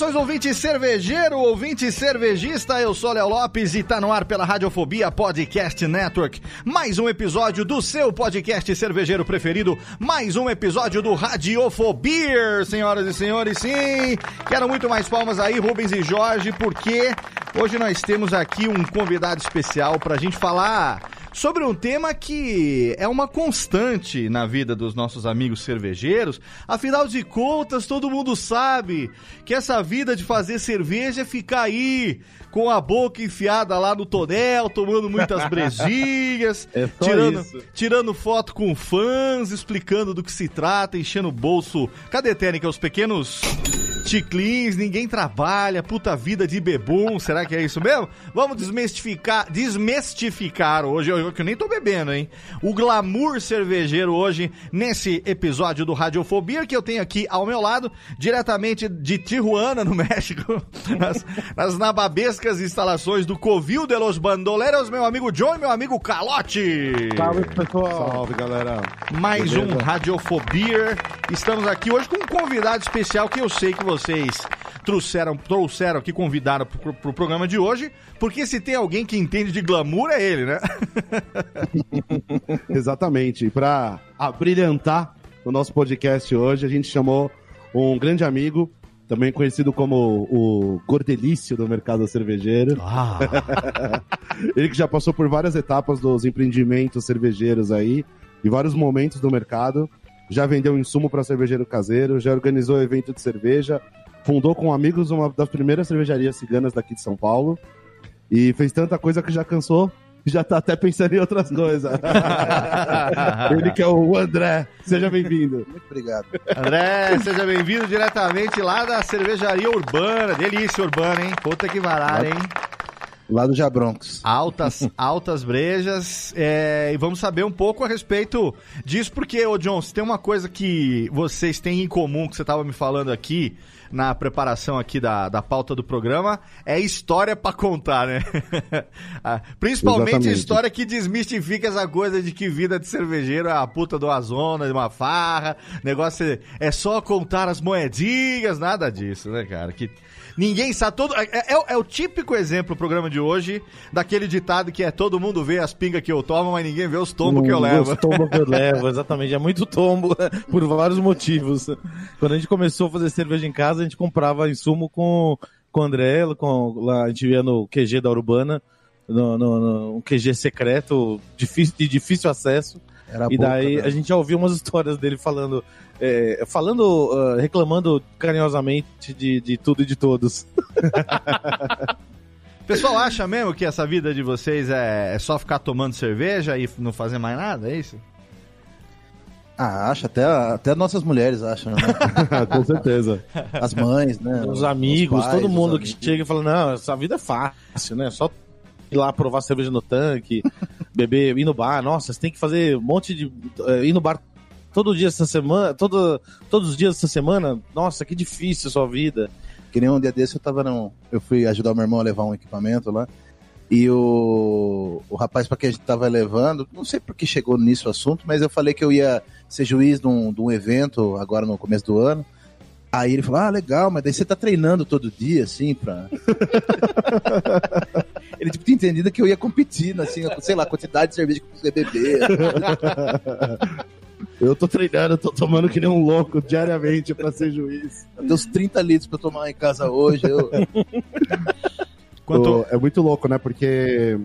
Saudações, ouvinte cervejeiro, ouvinte cervejista, eu sou Léo Lopes e tá no ar pela Radiofobia Podcast Network. Mais um episódio do seu podcast cervejeiro preferido, mais um episódio do Radiofobia, senhoras e senhores, sim! Quero muito mais palmas aí, Rubens e Jorge, porque hoje nós temos aqui um convidado especial pra gente falar sobre um tema que é uma constante na vida dos nossos amigos cervejeiros. Afinal de contas, todo mundo sabe que essa vida de fazer cerveja é ficar aí com a boca enfiada lá no tonel, tomando muitas brejinhas, É tirando, isso. tirando foto com fãs, explicando do que se trata, enchendo o bolso. Cadê, Tênica? Os pequenos ticlins, ninguém trabalha, puta vida de bebum, será que é isso mesmo? Vamos desmistificar, desmistificar hoje, eu, que eu nem tô bebendo, hein? O glamour cervejeiro hoje, nesse episódio do Radiofobia, que eu tenho aqui ao meu lado, diretamente de Tijuana, no México, nas, nas nababescas instalações do Covil de los Bandoleros, meu amigo John e meu amigo Calote. Salve, pessoal. Salve, galera. Mais um Beleza? Radiofobia. Estamos aqui hoje com um convidado especial que eu sei que vocês trouxeram, trouxeram aqui, convidaram pro, pro programa de hoje, porque se tem alguém que entende de glamour é ele, né? Exatamente. Pra abrilhantar o nosso podcast hoje, a gente chamou um grande amigo, também conhecido como o Gordelício do mercado cervejeiro. Ah, Ele que já passou por várias etapas dos empreendimentos cervejeiros aí, e vários momentos do mercado. Já vendeu insumo para cervejeiro caseiro, já organizou evento de cerveja, fundou com amigos uma das primeiras cervejarias ciganas daqui de São Paulo. E fez tanta coisa que já cansou já tá até pensando em outras coisas. Ele que é o André. Seja bem-vindo. Muito obrigado. André, seja bem-vindo diretamente lá da cervejaria urbana. Delícia urbana, hein? Puta que varada, hein? Lá do Jabroncos. Altas, altas brejas. é, e vamos saber um pouco a respeito disso, porque, ô John, se tem uma coisa que vocês têm em comum, que você estava me falando aqui, na preparação aqui da, da pauta do programa, é história pra contar, né? Ah, Principalmente Exatamente. história que desmistifica essa coisa de que vida de cervejeiro é a puta de uma zona, de uma farra, negócio é, é só contar as moedinhas, nada disso, né, cara? Que ninguém sabe, todo, é, é- é o típico exemplo do programa de hoje, daquele ditado que é todo mundo vê as pingas que eu tomo, mas ninguém vê os tombos que eu levo. Os tombos que eu levo, exatamente. É muito tombo, por vários motivos. Quando a gente começou a fazer cerveja em casa, a gente comprava insumo com, com o André, com, lá, a gente ia no QG da Urbana, no, no, no- um QG secreto, difícil, de difícil acesso. Era e boca, daí né? a gente já ouviu umas histórias dele falando, é, falando, ah, reclamando carinhosamente de, de tudo e de todos. O pessoal acha mesmo que essa vida de vocês é, é só ficar tomando cerveja e não fazer mais nada, é isso? Ah, acho, até, até nossas mulheres acham, né? Com certeza. As mães, né? Os amigos, pais, todo os mundo que amigos. chega e fala, não, essa vida é fácil, né? Só ir lá provar cerveja no tanque, beber, ir no bar. Nossa, você tem que fazer um monte de. eh, ir no bar todo dia essa semana, todo, todos os dias essa semana. Nossa, que difícil a sua vida. Que nem um dia desse eu tava num. Eu fui ajudar o meu irmão a levar um equipamento lá. E o, o rapaz para quem a gente tava levando, não sei por que chegou nisso o assunto, mas eu falei que eu ia ser juiz de um, de um evento agora no começo do ano. Aí ele falou, ah, legal, mas daí você tá treinando todo dia, assim, pra... ele, tipo, tinha entendido que eu ia competir, assim, sei lá, a quantidade de cerveja que eu conseguia beber. Eu tô treinando, tô tomando que nem um louco diariamente pra ser juiz. Deu uns 30 litros pra eu tomar em casa hoje. Eu... Quanto... É muito louco, né? Porque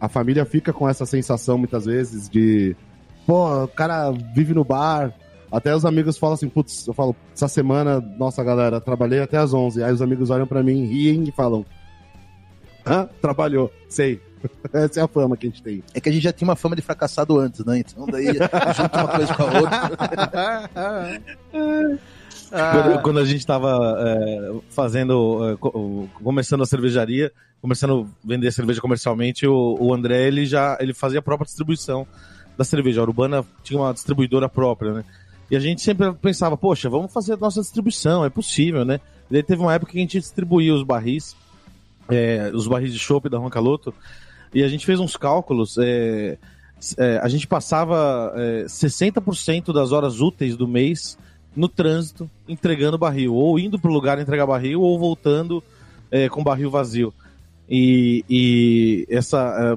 a família fica com essa sensação muitas vezes de, pô, o cara vive no bar. Até os amigos falam assim, putz, eu falo, essa semana, nossa galera, trabalhei até às 11. Aí os amigos olham pra mim, riem e falam, hã? Trabalhou, sei. Essa é a fama que a gente tem. É que a gente já tinha uma fama de fracassado antes, né? Então daí junta uma coisa com a outra. Quando, quando a gente estava é, fazendo, é, co- começando a cervejaria, começando a vender cerveja comercialmente, o, o André ele já ele fazia a própria distribuição da cerveja. A Urbana tinha uma distribuidora própria, né? E a gente sempre pensava, poxa, vamos fazer a nossa distribuição, é possível, né? E daí teve uma época que a gente distribuía os barris, é, os barris de chopp da Roncaloto, e a gente fez uns cálculos. é, é, a gente passava é, 60% das horas úteis do mês no trânsito entregando barril, ou indo pro lugar entregar barril, ou voltando é, com barril vazio. E, e essa.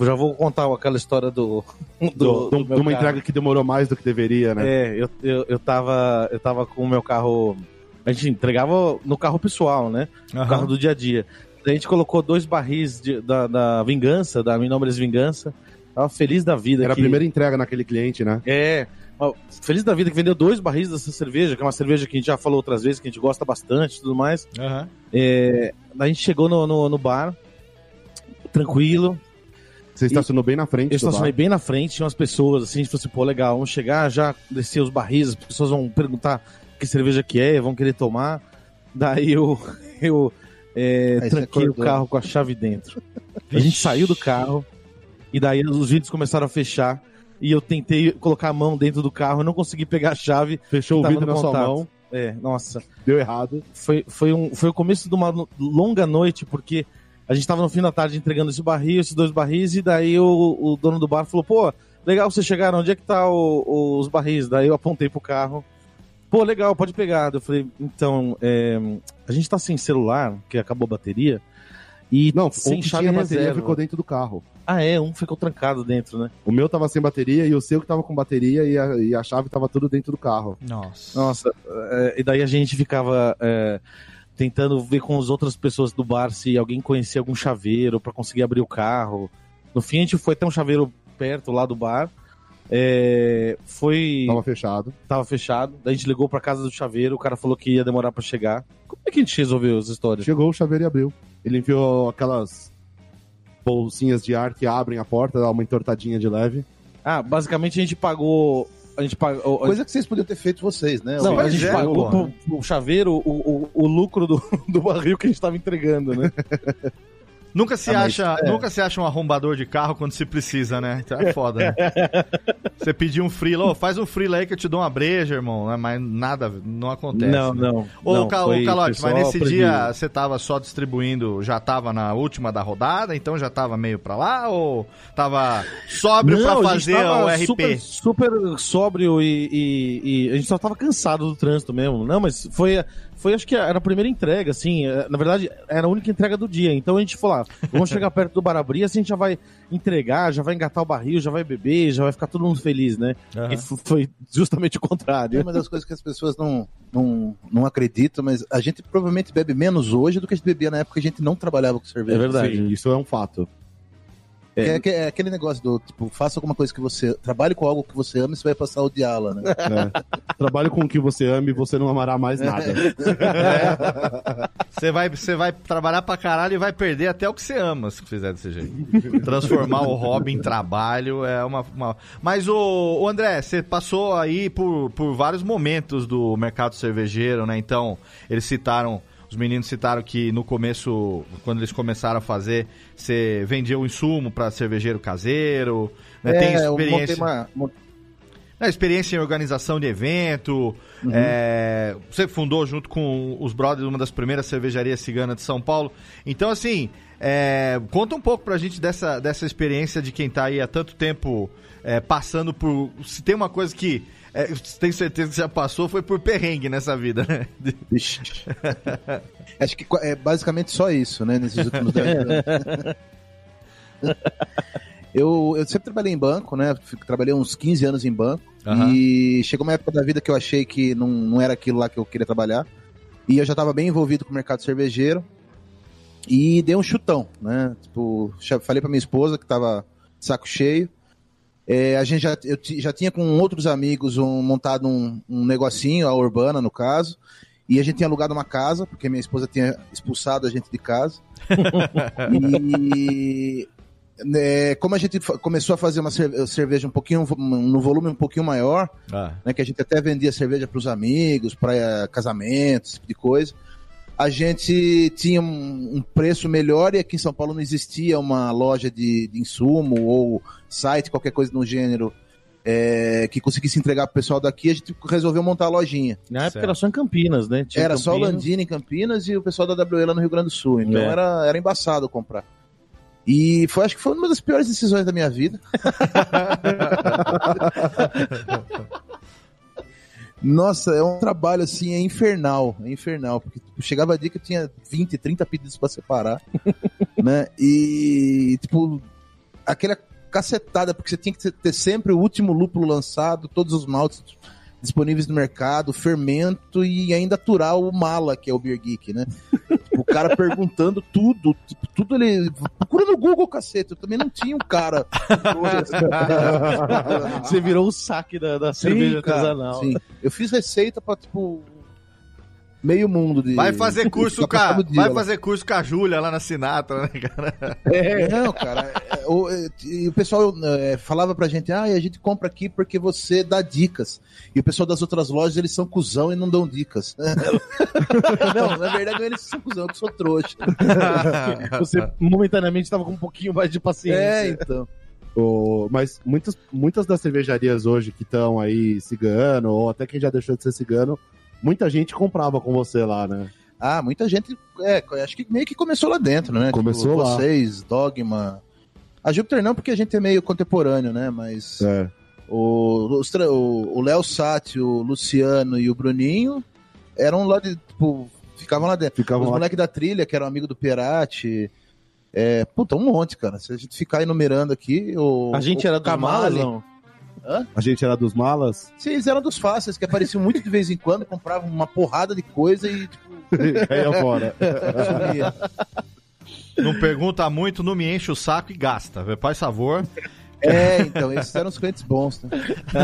é, já vou contar aquela história do. Do, do de meu uma carro. entrega que demorou mais do que deveria, né? É, eu, eu, eu, tava, eu tava com o meu carro. A gente entregava no carro pessoal, né? No Aham. carro do dia a dia. A gente colocou dois barris de- da, da Vingança, da Minômeres Vingança. Tava feliz da vida. Era a que- primeira entrega naquele cliente, né? É. Feliz da vida que vendeu dois barris dessa cerveja, que é uma cerveja que a gente já falou outras vezes, que a gente gosta bastante e tudo mais. Aham. É, a gente chegou no, no, no bar, tranquilo. Você estacionou bem na frente Eu do bar. estacionei bem na frente, tinha umas pessoas assim, a gente falou assim, pô, legal, vamos chegar, já descer os barris, as pessoas vão perguntar que cerveja que é, vão querer tomar. Daí eu, eu é, tranquei o carro com a chave dentro. A gente saiu do carro e daí os vidros começaram a fechar e eu tentei colocar a mão dentro do carro, eu não consegui pegar a chave. Fechou o vidro na sua mão, É, nossa, deu errado. foi, foi, um, foi o começo de uma longa noite, porque a gente tava no fim da tarde entregando esse barril, esses dois barris, e daí o, o dono do bar falou, pô, legal vocês chegaram, onde é que tá o- o- os barris? Daí eu apontei pro carro. Pô, legal, pode pegar. Eu falei, então, é, a gente tá sem celular, que acabou a bateria, e Não, sem chave tinha bateria reserva. ficou dentro do carro. Ah, é, um ficou trancado dentro, né? O meu tava sem bateria e o seu que tava com bateria e a, e a chave tava tudo dentro do carro. Nossa. Nossa, é, e daí a gente ficava é, tentando ver com as outras pessoas do bar se alguém conhecia algum chaveiro pra conseguir abrir o carro. No fim, a gente foi até um chaveiro perto lá do bar. É, foi. Tava fechado. Tava fechado. Daí a gente ligou pra casa do chaveiro, o cara falou que ia demorar pra chegar. Como é que a gente resolveu as histórias? Chegou o chaveiro e abriu. Ele enfiou aquelas bolsinhas de ar que abrem a porta, dá uma entortadinha de leve. Ah, basicamente a gente pagou. A gente pagou. Coisa que vocês podiam ter feito vocês, né? Não, a gente é, pagou pô. pro, pro chaveiro o, o, o lucro do, do barril que a gente tava entregando, né? Nunca se, Ah, acha, nunca se acha um arrombador de carro quando se precisa, né? Então é foda, né? Você pedir um freela, ô, faz um freela aí que eu te dou uma breja, irmão. né? Mas nada, não acontece. não, né? não. Ô, não, Ca- ô, foi- Calote, mas nesse dia você tava só distribuindo, já tava na última da rodada, então já tava meio pra lá? Ou tava sóbrio Não, pra fazer o RP? Super, super sóbrio e, e- e a gente só tava cansado do trânsito mesmo. Não, mas foi, foi acho que era a primeira entrega, assim. eh, Na verdade, era a única entrega do dia. Então a gente falou, vamos chegar perto do bar abrir, assim a gente já vai entregar, já vai engatar o barril, já vai beber, já vai ficar todo mundo feliz, né? E f- foi justamente o É contrário. uma das coisas que as pessoas não, não, não acreditam, mas a gente provavelmente bebe menos hoje do que a gente bebia na época que a gente não trabalhava com cerveja. É verdade. Sim, isso é um fato. É, é, é aquele negócio do, tipo, faça alguma coisa que você... Trabalhe com algo que você ama e você vai passar a odiá-la, né? É. Trabalhe com o que você ama e você não amará mais nada. Você vai, você vai trabalhar pra caralho e vai perder até o que você ama se fizer desse jeito. Transformar o hobby em trabalho é uma. uma- Mas, o, o André, você passou aí por, por vários momentos do mercado cervejeiro, né? Então, eles citaram. Os meninos citaram que no começo, quando eles começaram a fazer, você vendia o insumo pra cervejeiro caseiro, né? Tem É, eu experiência. uma... É, experiência em organização de evento. é, você fundou junto com os brothers uma das primeiras cervejarias ciganas de São Paulo. Então, assim, é, conta um pouco pra gente dessa, dessa experiência de quem tá aí há tanto tempo é, passando por. Se tem uma coisa que é, tem certeza que já passou, foi por perrengue nessa vida, né? Acho que é basicamente só isso, né? Nesses últimos 10 anos. Eu, eu sempre trabalhei em banco, né? Trabalhei uns 15 anos em banco. Aham. E chegou uma época da vida que eu achei que não, não era aquilo lá que eu queria trabalhar. E eu já estava bem envolvido com o mercado cervejeiro. E dei um chutão, né? Tipo, falei pra minha esposa que tava saco cheio. É, a gente já, eu já tinha com outros amigos um- montado um, um negocinho, a Urbana no caso. E a gente tinha alugado uma casa, porque minha esposa tinha expulsado a gente de casa. e é, como a gente começou a fazer uma cerve- cerveja um pouquinho, no volume um pouquinho maior, Ah, né, que a gente até vendia cerveja para os amigos, para casamentos, esse tipo de coisa. A gente tinha um, um preço melhor e aqui em São Paulo não existia uma loja de, de insumo ou site, qualquer coisa no gênero, é, que conseguisse entregar para o pessoal daqui. A gente resolveu montar a lojinha. Na época Certo. era só em Campinas, né? Tinha era só o Campinas. Landini em Campinas e o pessoal da WE lá no Rio Grande do Sul. Então É. era, era embaçado comprar. E foi, acho que foi uma das piores decisões da minha vida. Nossa, é um trabalho assim, é infernal, é infernal, porque tipo, chegava a dia que eu tinha 20, 30 pedidos pra separar, né? E tipo, aquela cacetada, porque você tinha que ter sempre o último lúpulo lançado, todos os maltes disponíveis no mercado, fermento e ainda aturar o mala, que é o Beer Geek, né? O cara perguntando tudo, tipo, tudo ele. Procura no Google, cacete. Eu também não tinha um cara. Você virou o saque da, da cerveja cara, artesanal. Sim. Eu fiz receita pra, tipo, meio mundo de. Vai fazer curso com a, dia vai lá. fazer curso com a Júlia lá na Sinatra, né, cara? Não, cara. é, o, é, e o pessoal é, falava pra gente, ah, a gente compra aqui porque você dá dicas. E o pessoal das outras lojas, eles são cuzão e não dão dicas. não, na verdade, não é eles são cuzão, eu sou trouxa. Você momentaneamente estava com um pouquinho mais de paciência. É, então. O- mas muitas, muitas das cervejarias hoje que estão aí cigano, ou até quem já deixou de ser cigano, muita gente comprava com você lá, né? Ah, muita gente. É, acho que meio que começou lá dentro, né? Começou lá. Vocês, Dogma. A Júpiter não, porque a gente é meio contemporâneo, né? Mas É. o os tra- o o Léo Sati, o Luciano e o Bruninho eram lá de. Tipo, ficavam lá dentro. Ficavam Os lá. moleques da trilha, que eram amigo do Perati. É, puta, um monte, cara. Se a gente ficar enumerando aqui. O, A gente o era malas, Kamali- não? A gente era dos malas. Sim, eles eram dos fáceis, que apareciam muito de vez em quando, compravam uma porrada de coisa e, tipo, Caía fora. Não pergunta muito, não me enche o saco e gasta. Faz favor. É, então, esses eram os clientes bons, né?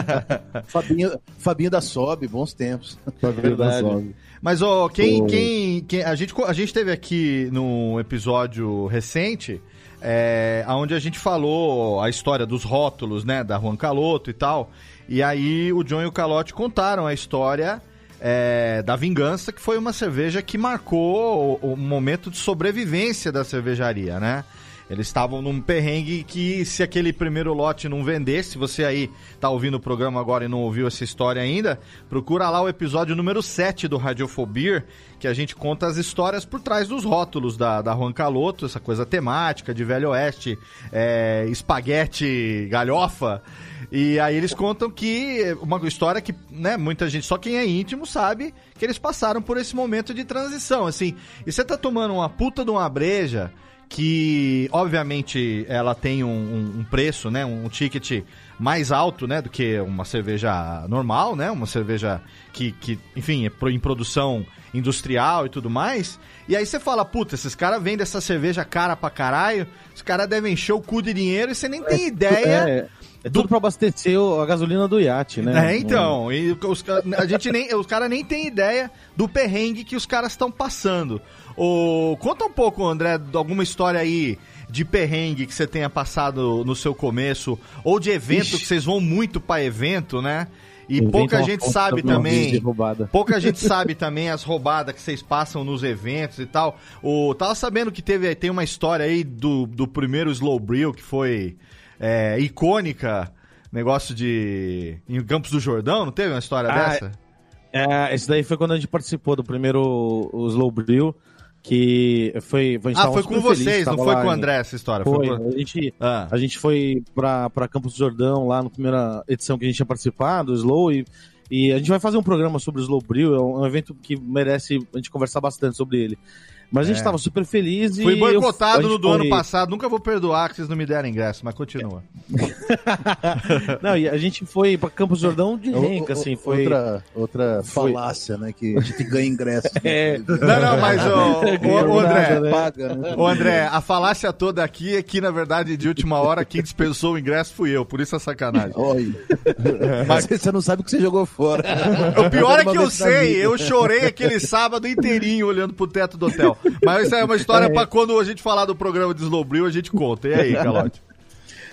Fabinho, Fabinho da Sob, bons tempos. Ver da sobe. Mas, ó, quem, Ô. quem, quem- a, gente, a gente teve aqui num episódio recente, é, onde a gente falou a história dos rótulos, né, da Juan Caloto e tal. E aí o John e o Calote contaram a história é, da Vingança, que foi uma cerveja que marcou o, o momento de sobrevivência da cervejaria, né? Eles estavam num perrengue que se aquele primeiro lote não vendesse, se você aí tá ouvindo o programa agora e não ouviu essa história ainda, procura lá o episódio número 7 do Radiofobia, que a gente conta as histórias por trás dos rótulos da, da Juan Caloto, essa coisa temática de Velho Oeste, é, espaguete, galhofa. E aí eles contam que uma história que, né, muita gente, só quem é íntimo sabe que eles passaram por esse momento de transição, assim. E você tá tomando uma puta de uma breja que, obviamente, ela tem um, um- um preço, né, um ticket mais alto, né, do que uma cerveja normal, né, uma cerveja que, que enfim, é pro- em produção industrial e tudo mais. E aí você fala, puta, esses caras vendem essa cerveja cara pra caralho, os caras devem encher o cu de dinheiro e você nem tem ideia É, é tudo pra abastecer a gasolina do iate, né? é, então, e os, a gente nem, os caras nem tem ideia do perrengue que os caras estão passando. O, conta um pouco, André, de alguma história aí de perrengue que você tenha passado no seu começo, ou de evento Ixi. que vocês vão muito pra evento, né? E Inventa pouca uma gente sabe também. Pouca gente sabe também as roubadas que vocês passam nos eventos e tal. O, tava sabendo que teve, tem uma história aí do, do primeiro Slow Brew que foi é, icônica. Negócio de. Em Campos do Jordão, não teve uma história Ah, dessa? É, esse daí foi quando a gente participou do primeiro Slow Brew. Que foi... Ah, foi com feliz, vocês, não foi lá com o André essa história. Foi, Foi com... a gente... Ah, A gente foi pra, pra Campos do Jordão, lá na primeira edição que a gente tinha participado, o Slow, e, e a gente vai fazer um programa sobre o Slow Brew, é um, é um evento que merece a gente conversar bastante sobre ele. Mas a gente É. tava super feliz e... fui eu- boicotado a gente no do ano foi- passado, nunca vou perdoar que vocês não me deram ingresso, mas continua. Não, e a gente foi pra Campos do Jordão de O- renca, o- assim, foi... Outra, outra Foi. falácia, né? Que a gente ganha ingresso. É. Não, não, mas o, o, o André, né? Paga, né? Ô André, a falácia toda aqui é que, na verdade, de última hora, quem dispensou o ingresso fui eu, por isso é sacanagem. Olha. Mas você não sabe o que você jogou fora. O pior é que eu sei, eu chorei aquele sábado inteirinho olhando pro teto do hotel. Mas isso é uma história pra quando a gente falar do programa de Slowbril, a gente conta. E aí, Calote?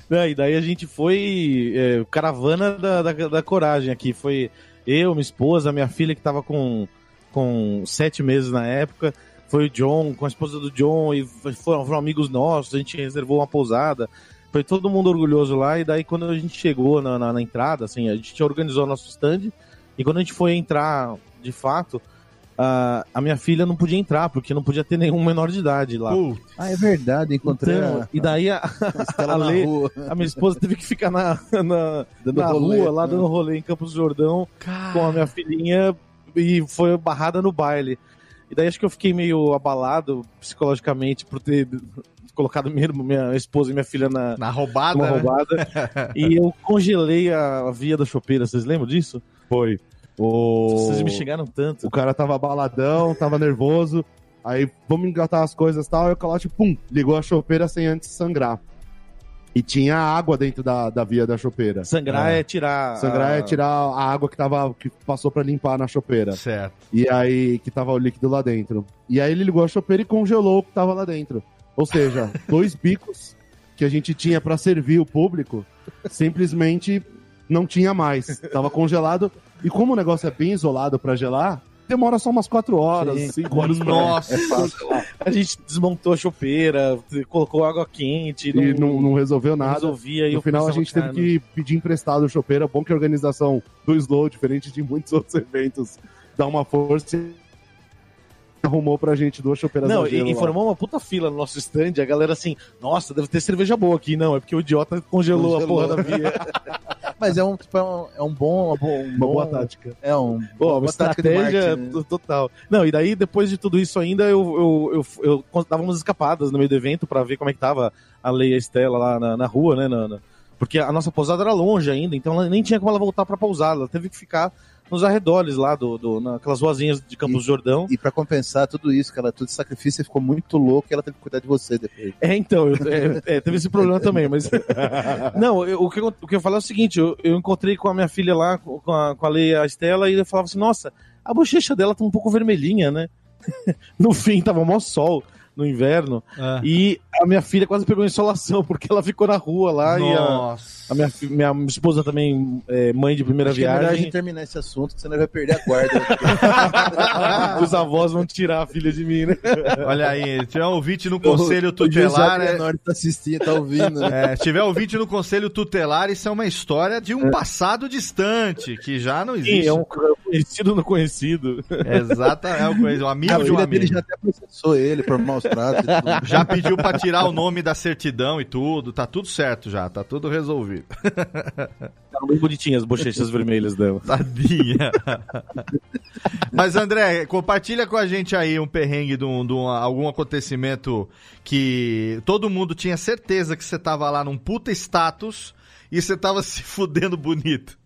Não, e daí a gente foi é, caravana da, da, da coragem aqui. Foi eu, minha esposa, minha filha que tava com, com sete meses na época. Foi o John, com a esposa do John, e foram, foram amigos nossos, a gente reservou uma pousada. Foi todo mundo orgulhoso lá, e daí quando a gente chegou na, na, na entrada, assim, a gente organizou nosso stand, e quando a gente foi entrar, de fato, a, a minha filha não podia entrar, porque não podia ter nenhum menor de idade lá. Putz, Ah, é verdade. Encontrei Então, a, e daí a, a a na Lê- a minha esposa teve que ficar na, na, Dando na rolê, rua, lá né? dando rolê em Campos do Jordão com a minha filhinha e foi barrada no baile. E daí acho que eu fiquei meio abalado psicologicamente por ter colocado minha, minha esposa e minha filha na na roubada, numa né? roubada. e eu congelei a via da chopeira, vocês lembram disso? Foi. O... Vocês me xingaram tanto. O cara tava baladão, tava nervoso. Aí vamos engatar as coisas e tal. Aí o calote, pum, ligou a chopeira sem antes sangrar. E tinha água dentro da, da via da chopeira. Sangrar é, tirar. Sangrar a- é tirar a água que, tava, que passou pra limpar na chopeira. Certo. E aí, que tava o líquido lá dentro. E aí ele ligou a chopeira e congelou o que tava lá dentro. Ou seja, dois bicos que a gente tinha pra servir o público, simplesmente não tinha mais. Tava congelado. E como o negócio é bem isolado pra gelar, demora só umas quatro horas, Sim. cinco horas pra Nossa. A gente desmontou a chopeira, colocou água quente, E não, não resolveu não nada. resolvia. e No final a gente teve cara, que pedir emprestado o chopeira. Bom que a organização do Slow, diferente de muitos outros eventos, dá uma força arrumou pra gente duas chopeiras Não, a e, e formou uma puta fila no nosso stand. A galera assim, nossa, deve ter cerveja boa aqui. Não, é porque o idiota congelou, a Congelou. porra da via. Mas é um, tipo, é um, é um bom. Um bom um Uma bom- boa tática. É um. Pô, uma estratégia marketing, né? total. Não, e daí, depois de tudo isso ainda, eu, eu, eu, eu dava umas escapadas no meio do evento pra ver como é que tava a Leia Estela lá na, na rua, né? na- na- porque a nossa pousada era longe ainda, então ela nem tinha como ela voltar pra pousada. Ela teve que ficar nos arredores lá, do, do, naquelas ruazinhas de Campos do Jordão. E pra compensar tudo isso, que ela tudo de sacrifício, você ficou muito louco e ela teve que cuidar de você depois. É, então, eu- é, é, teve esse problema também, mas. Não, eu- o, que eu, o que eu falo é o seguinte: eu, eu encontrei com a minha filha lá, com a, com a Leia e a Estela, e eu falava assim: nossa, a bochecha dela tá um pouco vermelhinha, né? no fim, tava mó sol no inverno, Ah. e a minha filha quase pegou insolação, porque ela ficou na rua lá, e a, Nossa. a minha, minha esposa também, é, mãe de primeira Acho que é melhor a viagem. gente terminar esse assunto, que senão vai perder a guarda. Os avós vão tirar a filha de mim, né? Olha aí, se tiver um ouvinte no conselho O José tutelar, é, Menor tá assistindo, tá ouvindo, né? é, se tiver ouvinte no conselho tutelar, isso é uma história de um passado distante, que já não existe. Sim, é um conhecido no conhecido. Exata, é uma coisa, um amigo A de um amigo. dele já até processou ele por maus Já pediu pra tirar o nome da certidão e tudo, tá tudo certo já, tá tudo resolvido. Ficaram bem bonitinhas as bochechas vermelhas dela. Tadinha. Mas André, compartilha com a gente aí um perrengue de, um, de um- algum acontecimento que todo mundo tinha certeza que você tava lá num puta status e você tava se fudendo bonito.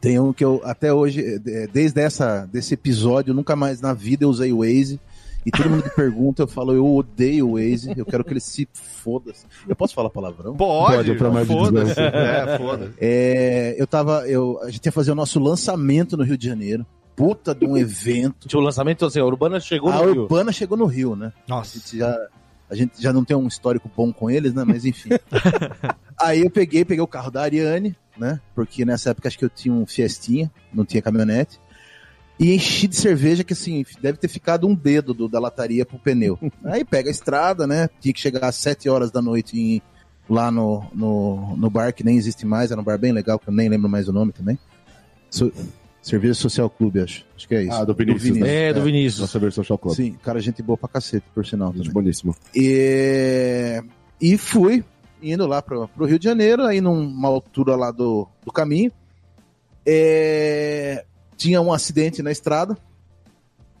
Tem um que eu, até hoje, desde essa, desse episódio, nunca mais na vida eu usei o Waze. E todo mundo que pergunta, eu falo, eu odeio o Waze, eu quero que ele se foda. Eu posso falar palavrão? Pode, Pode, pra mais de foda-se. 18. É, foda-se. É, eu tava, eu, a gente ia fazer o nosso lançamento no Rio de Janeiro. Puta de um evento. Tinha o lançamento, assim, a Urbana chegou a no Rio. Urbana chegou no Rio, né? A Nossa. gente já, a gente já não tem um histórico bom com eles, né? Mas enfim. Aí eu peguei, peguei o carro da Ariane, né? Porque nessa época acho que eu tinha um Fiestinha, não tinha caminhonete. E enchi de cerveja que assim, deve ter ficado um dedo do- da lataria pro pneu. Aí pega a estrada, né? Tinha que chegar às 7 horas da noite em- lá no, no, no bar, que nem existe mais, era um bar bem legal, que eu nem lembro mais o nome também. Su- Cerveja Social Clube, acho. Acho que é isso. Ah, do Vinícius, né? É, do Vinícius. Nossa versão Social Club. Sim, cara, gente boa pra cacete, por sinal. Gente boníssima. E, e fui indo lá pro, pro Rio de Janeiro, aí numa altura lá do, do caminho. É, tinha um acidente na estrada.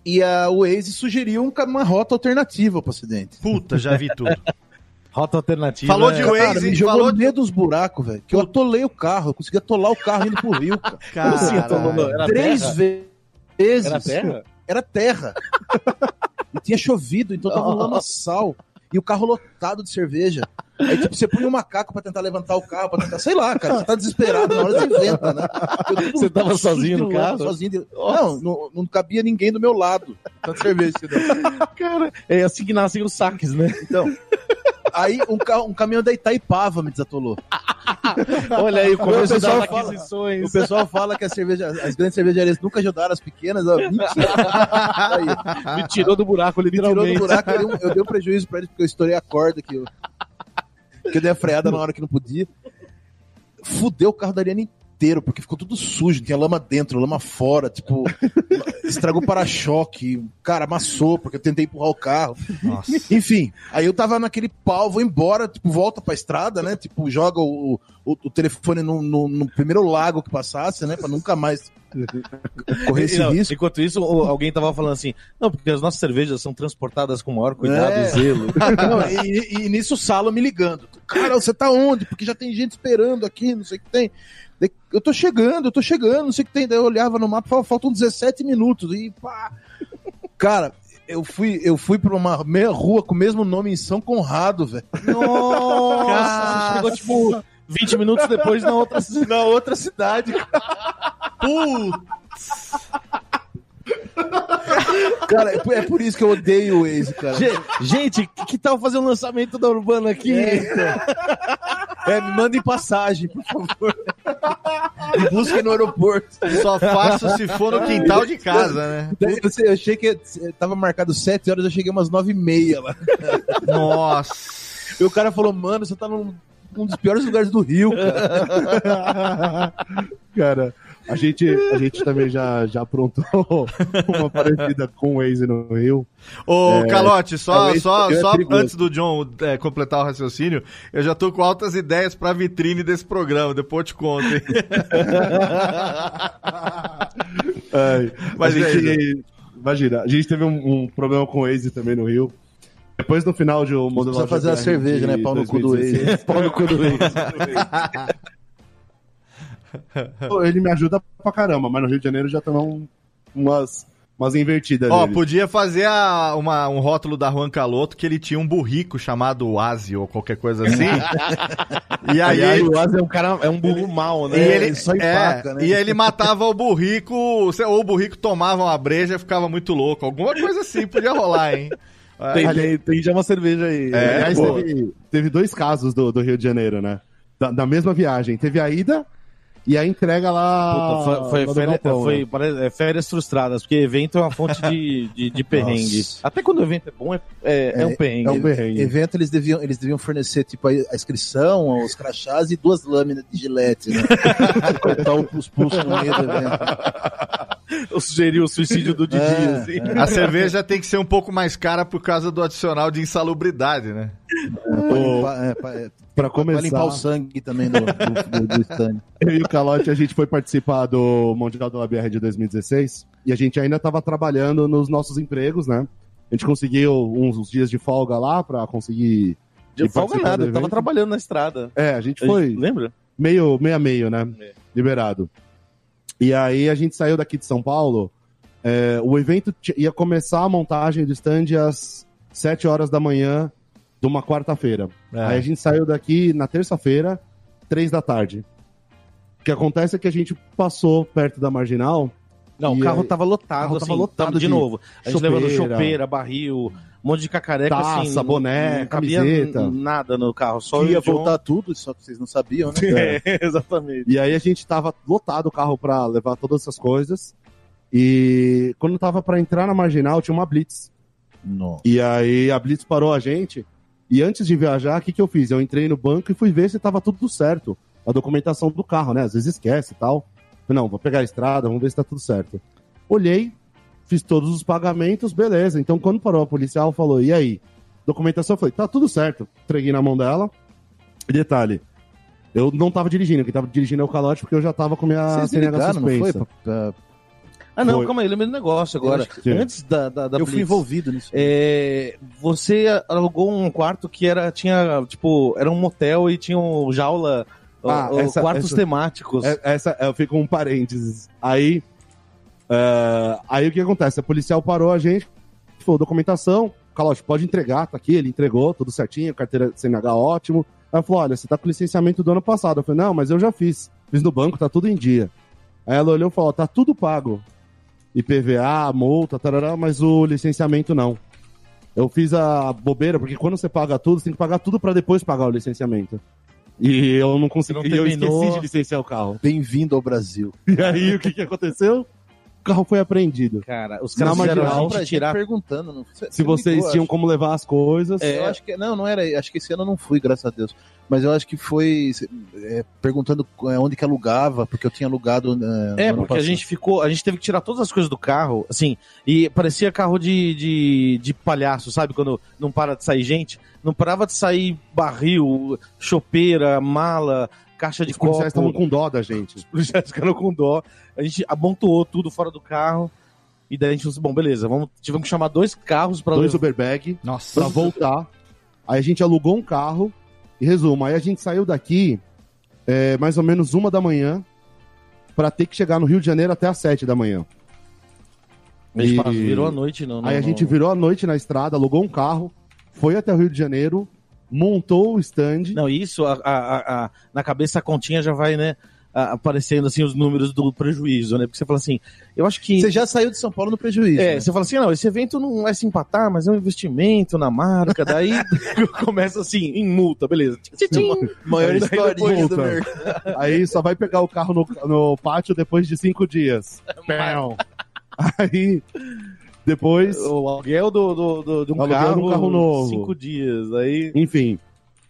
E a Waze sugeriu um uma rota alternativa pro acidente. Puta, já vi tudo. Rota alternativa. Falou de é... Waze, Cara, me jogou falou no meio dos buracos, velho. Que eu atolei o carro. Eu consegui atolar o carro indo pro Rio, cara. Assim, atolou Três terra? ve- vezes. Era terra? Era terra. e tinha chovido, então tava um lamaçal. E o carro lotado de cerveja. Aí, tipo, você põe um macaco pra tentar levantar o carro, pra tentar, sei lá, cara, você tá desesperado, na hora você inventa, né? Eu Você tava sozinho no carro? Sozinho de... Não, não, não cabia ninguém do meu lado. Tanta cerveja que deu. Cara, é assim que nascem os saques, né? Então, aí um, carro, um caminhão da Itaipava me desatolou. Olha aí, o começo pessoal das fala- aquisições. O pessoal fala que a cerveja, as grandes cervejarias nunca ajudaram as pequenas. Ó, Me tirou do buraco, me tirou literalmente. do buraco, eu dei, um, eu dei um prejuízo pra eles porque eu estourei a corda que eu, que eu dei a freada na hora que não podia. Fudeu o carro da Ariana inteiro, porque ficou tudo sujo, tinha lama dentro, lama fora, tipo, estragou o para-choque, cara, amassou, porque eu tentei empurrar o carro. Nossa. Enfim, aí eu tava naquele pau, vou embora, tipo, volta pra estrada, né? Tipo, joga o, o, o telefone no, no, no primeiro lago que passasse, né? Pra nunca mais correr esse Não, risco. Enquanto isso, alguém tava falando assim: não, porque as nossas cervejas são transportadas com o maior cuidado É. e zelo. Não, e, e nisso o Salo me ligando. Cara, você tá onde? Porque já tem gente esperando aqui, não sei o que tem. Eu tô chegando, eu tô chegando, não sei o que tem. Daí eu olhava no mapa, falava, faltam 17 minutos. E pá. Cara, eu fui, eu fui pra uma meia rua com o mesmo nome em São Conrado, velho. Nossa, chegou tipo 20 minutos depois na outra Na outra cidade. Putz. Cara, é por- é por isso que eu odeio o Waze, cara. Ge- Gente, que, que tal fazer um lançamento da Urbana aqui? É. É, me mandem passagem, por favor. Me busquem no aeroporto. Só faço se for no quintal de casa, né? Eu, eu achei que tava marcado 7 horas, eu cheguei umas 9 e meia lá. Nossa. E o cara falou, mano, você tá num, num dos piores lugares do Rio, cara. Cara, a gente, a gente também já, já aprontou uma parecida com o Waze no Rio. Ô, Calote, só, é, esse só, é só perigoso. antes do John é, completar o raciocínio, eu já tô com altas ideias pra vitrine desse programa, depois eu te conto. hein? Ai, Mas a aí, gente, imagina, a gente teve um, um problema com o Waze também no Rio. Depois no final de um Precisa fazer a cerveja, né? Pau no cu do Waze. Pau no cu do Waze. Ele me ajuda pra caramba, mas no Rio de Janeiro já tomou umas, umas invertidas. Ó, nele. podia fazer a- uma- um rótulo da Juan Caloto que ele tinha um burrico chamado Oasi ou qualquer coisa assim. e aí, E aí o Asa é um cara, é um burro mal, e né? ele, só é, empaca, né? e ele matava o burrico, ou o burrico tomava uma breja e ficava muito louco. Alguma coisa assim podia rolar, hein? Tem, É, tem, tem já uma cerveja aí. É, Aliás, teve, teve dois casos do, do Rio de Janeiro, né? Da, da mesma viagem. Teve a ida e a entrega lá. Puta, foi, foi, férias, galpão, foi né? é, férias frustradas, porque evento é uma fonte de, de, de perrengue. Nossa. Até quando o evento é bom, é, é, é um perrengue. É um perrengue. Evento, eles deviam, eles deviam fornecer, tipo, a a inscrição, os crachás e duas lâminas de gilete, né? Cortar os pulsos no meio do evento. Eu sugeri o suicídio do Didi, É, assim. A cerveja tem que ser um pouco mais cara por causa do adicional de insalubridade, né? Pra limpar, é, pra, é, Pra pra limpar começar, o sangue também do, do, do, do stand. eu e o Calote, a gente foi participar do Mundial do LabR de 2016 e a gente ainda estava trabalhando nos nossos empregos, né? A gente conseguiu uns, uns dias de folga lá pra conseguir. De folga nada, eu tava trabalhando na estrada. É, a gente A gente- foi Lembra? meio, meio a meio, né? É. Liberado. E aí a gente saiu daqui de São Paulo. é, o evento ia começar a montagem do stand às 7 horas da manhã de uma quarta-feira. É. Aí a gente saiu daqui na terça-feira, 3 da tarde. O que acontece é que a gente passou perto da marginal. Não, E o carro aí- tava lotado, carro assim, tava lotado de, de novo. A gente levando chopeira. barril, um monte de cacareca, Taça, assim. boné, não cabia camiseta. nada no carro, só ia John. voltar tudo, só que vocês não sabiam, né? É, exatamente. E aí a gente tava lotado o carro pra levar todas essas coisas. E quando tava pra entrar na marginal, tinha uma blitz. Não. E aí a Blitz parou a gente. E antes de viajar, o que, que eu fiz? Eu entrei no banco e fui ver se tava tudo certo. A documentação do carro, né? Às vezes esquece e tal. Falei, não, vou pegar a estrada, vamos ver se tá tudo certo. Olhei, fiz todos os pagamentos, beleza. Então, quando parou a policial, falou, e aí? Documentação, eu falei, tá tudo certo. Entreguei na mão dela. E detalhe, eu não tava dirigindo, quem tava dirigindo é o calote, porque eu já tava com minha Vocês CNH ligaram, não foi? suspensa. Pra- Ah, não, Foi. calma aí, lembrei do negócio agora. que. Antes da, da, da eu fui Blitz, envolvido nisso. é, você alugou um quarto que era, tinha, tipo, era um motel e tinha um jaula, Ah, ó, essa- quartos essa- temáticos. É- essa, eu fico um parênteses. Aí, é, aí o que acontece? A policial parou a gente, falou, documentação, Calote, pode entregar, tá aqui, ele entregou, tudo certinho, carteira CNH ótimo. Ela falou, olha, você tá com licenciamento do ano passado. Eu falei, não, mas eu já fiz. Fiz no banco, tá tudo em dia. Aí ela olhou e falou, tá tudo pago. IPVA, multa, tarará, mas o licenciamento não. Eu fiz a bobeira, porque quando você paga tudo, você tem que pagar tudo pra depois pagar o licenciamento. E eu não consegui, Você e não eu esqueci de licenciar o carro. Bem-vindo ao Brasil. E aí, o que, que aconteceu? O carro foi apreendido. Cara, os caras fizeram marginal, a pra tirar... perguntando. Não, Se você vocês ligou, tinham acho. como levar as coisas. É, eu acho que não, não era. Acho que esse ano eu não fui, graças a Deus. Mas eu acho que foi é, perguntando é, onde que alugava, porque eu tinha alugado. É, É, porque a passado. gente ficou, a gente teve que tirar todas as coisas do carro, assim, e parecia carro de, de, de palhaço, sabe? Quando não para de sair gente, não parava de sair barril, chopeira, mala, caixa de Os policiais estavam copo. com dó da gente. Os policiais ficaram com dó. A gente amontoou tudo fora do carro. E daí a gente falou assim, bom, beleza, vamos, tivemos que chamar dois carros pra Dois. Uberbag Nossa. pra voltar. Aí a gente alugou um carro. E resumo, aí a gente saiu daqui é, mais ou menos uma da manhã pra ter que chegar no Rio de Janeiro até às sete da manhã. A gente E- virou a noite, não. aí a gente virou a noite na estrada, alugou um carro, foi até o Rio de Janeiro, montou o stand. Não, isso, a, a- a- na cabeça a continha já vai, né, aparecendo assim os números do prejuízo, né? Porque você fala assim, eu acho que. Você já saiu de São Paulo no prejuízo. É, né? você fala assim, não, esse evento não é se empatar, mas é um investimento na marca, daí começa assim, em multa, beleza. Tchim. Maior depois- do mercado. Aí só vai pegar o carro no, no pátio depois de cinco dias. Aí, depois, O aluguel do, do, do, de um Aluguel carro, um carro novo. cinco dias, aí... enfim.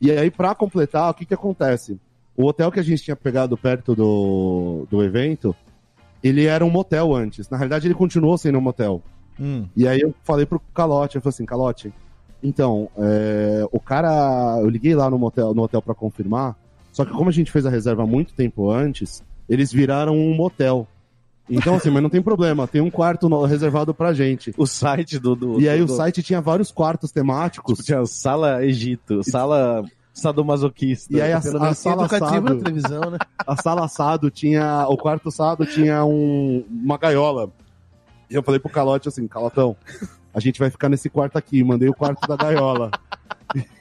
E aí, pra completar, o que que acontece? O hotel que a gente tinha pegado perto do, do evento, ele era um motel antes. Na realidade, ele continuou sendo um motel. Hum. E aí eu falei pro Calote, eu falei assim, Calote, então, é, o cara, eu liguei lá no motel, no hotel para confirmar, só que como a gente fez a reserva muito tempo antes, eles viraram um motel. Então assim, mas não tem problema, tem um quarto no- reservado pra gente. O site do... do E aí do, o do- site tinha vários quartos temáticos. Tipo, tinha sala Egito, sala sadomasoquista. E aí a, a sala assado, na televisão, né? a sala assado tinha, o quarto assado tinha um, uma gaiola. E eu falei pro Calote assim, Calotão, a gente vai ficar nesse quarto aqui, mandei o quarto da gaiola.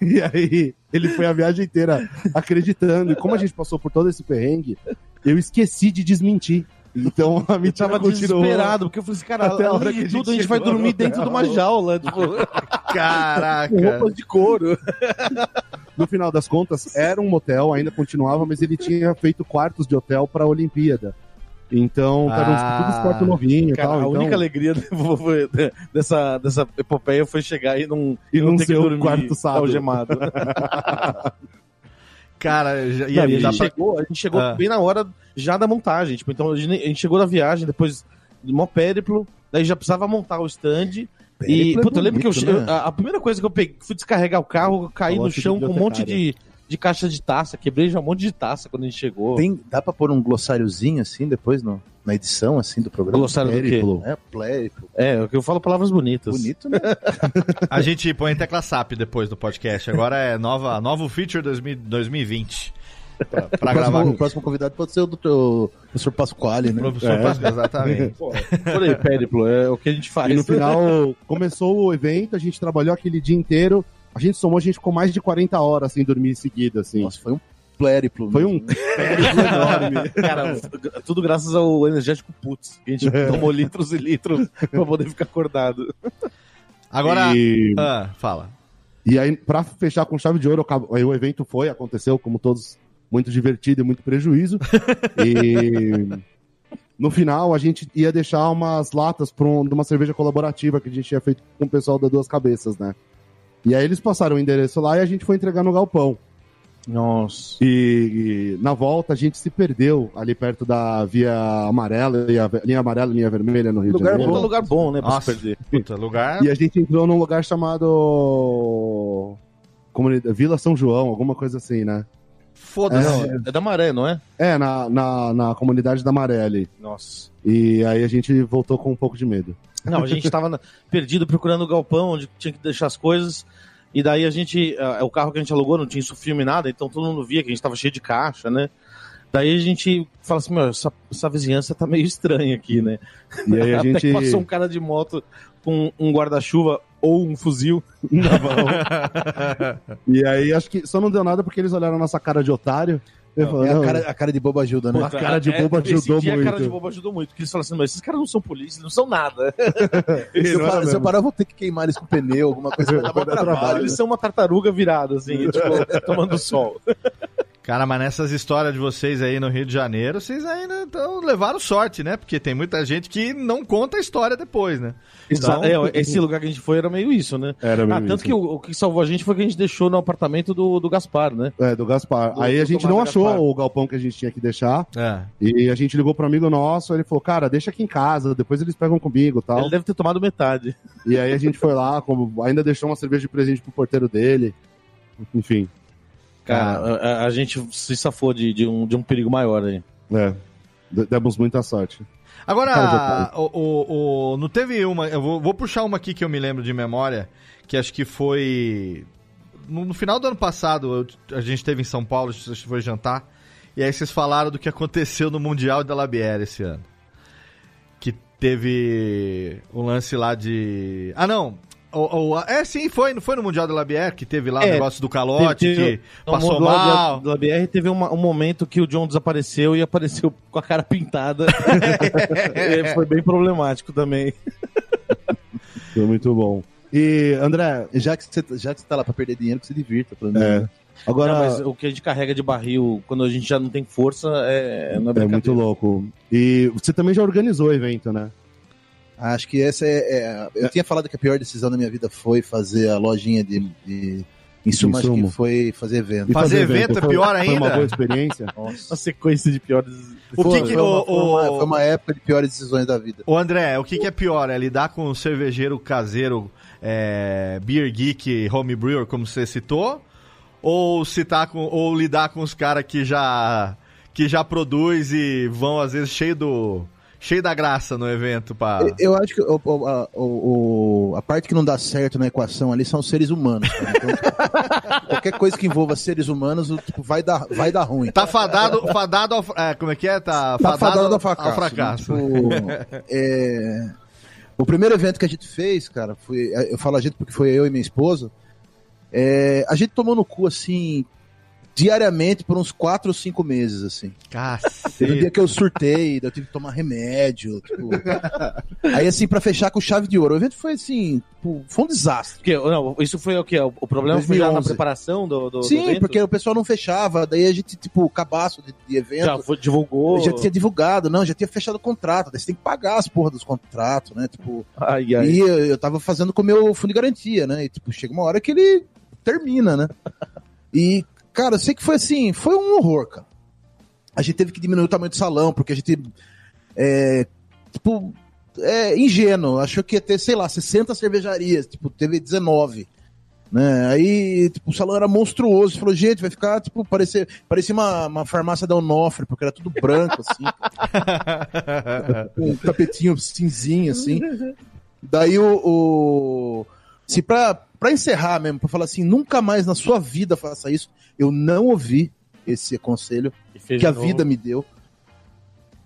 E aí, ele foi a viagem inteira acreditando. E como a gente passou por todo esse perrengue, eu esqueci de desmentir. Então a Eu mentira tava continuou. desesperado, porque eu falei assim, cara, Até a hora que a de gente tudo, a gente vai dormir dentro de uma jaula, tipo, com Caraca. roupas de couro. No final das contas, era um motel, ainda continuava, mas ele tinha feito quartos de hotel pra Olimpíada. Então, eram Ah. todos quartos novinhos e Cara, tal. a então, única alegria foi- dessa, dessa epopeia foi chegar e não, E não ter ser o quarto sábado. algemado. Cara, já, e Não, a, gente pra... chegou, a gente chegou Ah. bem na hora já da montagem. Tipo, então a gente, a gente chegou da viagem, depois de mó périplo, daí já precisava montar o stand. E, é puta, eu lembro que eu, né? a, a primeira coisa que eu peguei, fui descarregar o carro, eu caí no chão com um monte de, de caixa de taça, quebrei já um monte de taça quando a gente chegou. Tem, dá pra pôr um glossáriozinho assim depois no, na edição assim do programa? Glossário do quê? Périplo. É, plériplo. É, o que eu falo palavras bonitas. Bonito, né? A gente põe tecla SAP depois do podcast. Agora é nova, novo feature 2000 2020. Pra, pra o, próximo, gravar. o próximo convidado pode ser o o professor Pasquale, né? Professor Pascoal, exatamente. Por aí, périplo, é o que a gente faz. E no final, começou o evento, a gente trabalhou aquele dia inteiro. A gente somou, a gente ficou mais de 40 horas sem dormir em seguida, assim. Nossa, foi um plériplo. Foi um périplo enorme. Cara, tudo graças ao energético Putz, que a gente tomou litros e litros pra poder ficar acordado. Agora. E, Ah, fala. e aí, pra fechar com chave de ouro, o evento foi, aconteceu, como todos, muito divertido e muito prejuízo. e no final, a gente ia deixar umas latas pra um- de uma cerveja colaborativa que a gente tinha feito com o pessoal da Duas Cabeças, né? E aí eles passaram o endereço lá e a gente foi entregar no galpão. Nossa. E, e na volta a gente se perdeu ali perto da via amarela, e a ve- linha amarela e linha vermelha no Rio Lugar de bom, Janeiro. lugar bom, né? Pra Nossa. se perder. Puta, lugar. E a gente entrou num lugar chamado. Comunidade, Vila São João, alguma coisa assim, né? Foda-se. É. É da maré, não é? É, na, na, na comunidade da Maré ali. Nossa. E aí a gente voltou com um pouco de medo. Não, a gente tava perdido procurando o galpão onde tinha que deixar as coisas. E daí a gente. ah, o carro que a gente alugou não tinha isso filme nada, então todo mundo via que a gente tava cheio de caixa, né? Daí a gente fala assim, meu, essa, essa vizinhança tá meio estranha aqui, né? E aí a Até gente. que passou um cara de moto com um guarda-chuva ou um fuzil. na mão. e aí acho que só não deu nada porque eles olharam a nossa cara de otário. E falei, a "Não, cara, a cara de bobo ajuda, né? A cara de bobo esse ajudou dia A cara muito. de bobo ajudou muito. Porque eles falaram assim, mas esses caras não são polícia, não são nada. Se eu, parar, se eu parar, eu vou ter que queimar eles com pneu, alguma coisa. Vai dar trabalho. Eles são uma tartaruga virada, assim, tipo, tomando sol. Cara, mas nessas histórias de vocês aí no Rio de Janeiro, vocês ainda tão, levaram sorte, né? Porque tem muita gente que não conta a história depois, né? Exato. É, esse lugar que a gente foi era meio isso, né? Era Ah, mesmo tanto isso. que o, o que salvou a gente foi que a gente deixou no apartamento do, do Gaspar, né? É, do Gaspar. Do- aí do a gente Tomás não achou Gaspar. o galpão que a gente tinha que deixar. É. E a gente ligou pro amigo nosso, ele falou, cara, deixa aqui em casa, depois eles pegam comigo e tal. Ele deve ter tomado metade. E aí a gente foi lá, como, ainda deixou uma cerveja de presente pro porteiro dele. Enfim, Cara, a, a gente se safou de, de, um, de um perigo maior aí. é. Demos muita sorte. Agora, Cara, o, o, o- não teve uma. Eu vou, vou puxar uma aqui que eu me lembro de memória, que acho que foi. No, no final do ano passado, eu- a gente esteve em São Paulo, a gente foi jantar, e aí vocês falaram do que aconteceu no Mundial da Labiera esse ano. Que teve o lance lá de. Ah, não! O, o- é, sim, foi, não foi no Mundial da Labiera que teve lá o É, negócio do calote, teve- que passou No mal. Da BR teve uma- um momento que o John desapareceu e apareceu com a cara pintada. É, foi bem problemático também. Foi muito bom. E, André, Já que, você, já que você tá lá pra perder dinheiro, que se divirta. Pelo menos, É. agora Não, mas o que a gente carrega de barril quando a gente já não tem força é, não é é muito louco. E você também já organizou o evento, né? Acho que essa é, é- Eu tinha falado que a pior decisão da minha vida foi fazer a lojinha de, de insumo, que foi fazer evento. E Fazer evento é foi- pior Foi ainda? uma boa experiência? Uma sequência de piores. O que Foi- que- foi, uma, o- foi uma- o- foi uma época de piores decisões da vida. Ô André, o que, que é pior? É lidar com o cervejeiro caseiro, é, beer geek, home brewer, como você citou? Ou citar com, ou lidar com os caras que já que já produz e vão às vezes cheio do cheio da graça no evento para Eu- Eu acho que o- o- a, o- a parte que não dá certo na equação ali são os seres humanos. cara. Então, tipo, qualquer coisa que envolva seres humanos, tipo, vai, dar, vai dar ruim. Tá fadado, fadado ao, é, como é que é? Tá, Tá fadado ao fracasso. ao fracasso. né? Tipo, é, O primeiro evento que a gente fez, cara, foi. Eu falo a gente porque foi eu e minha esposa. é, a gente tomou no cu assim. Diariamente por uns quatro ou cinco meses, assim. Teve um dia Cacete. que eu surtei, eu tive que tomar remédio. tipo. Aí, assim, pra fechar com chave de ouro. O evento foi assim, foi um desastre. Porque, não, isso foi o quê? O problema foi já na 2011. preparação do, do, do Sim, evento? porque o pessoal não fechava, daí a gente, tipo, cabaço de, de evento. já foi, divulgou. Já tinha divulgado, não, já tinha fechado o contrato, daí você tem que pagar as porra dos contratos, né? Tipo, Ai, ai. e eu, eu tava fazendo com o meu fundo de garantia, né? E tipo, chega uma hora que ele termina, né? E, cara, eu sei que foi assim, foi um horror, cara. A gente teve que diminuir o tamanho do salão, porque a gente, é, tipo, é ingênuo, achou que ia ter, sei lá, 60 cervejarias, tipo, teve 19. Né? Aí, tipo, o salão era monstruoso. Falou, gente, vai ficar, tipo, parecia, parecia uma, uma farmácia da Onofre, porque era tudo branco, assim. um tapetinho cinzinho, assim. Daí o. o se pra, pra encerrar mesmo, pra falar assim, nunca mais na sua vida faça isso, eu não ouvi esse conselho que a novo. vida me deu.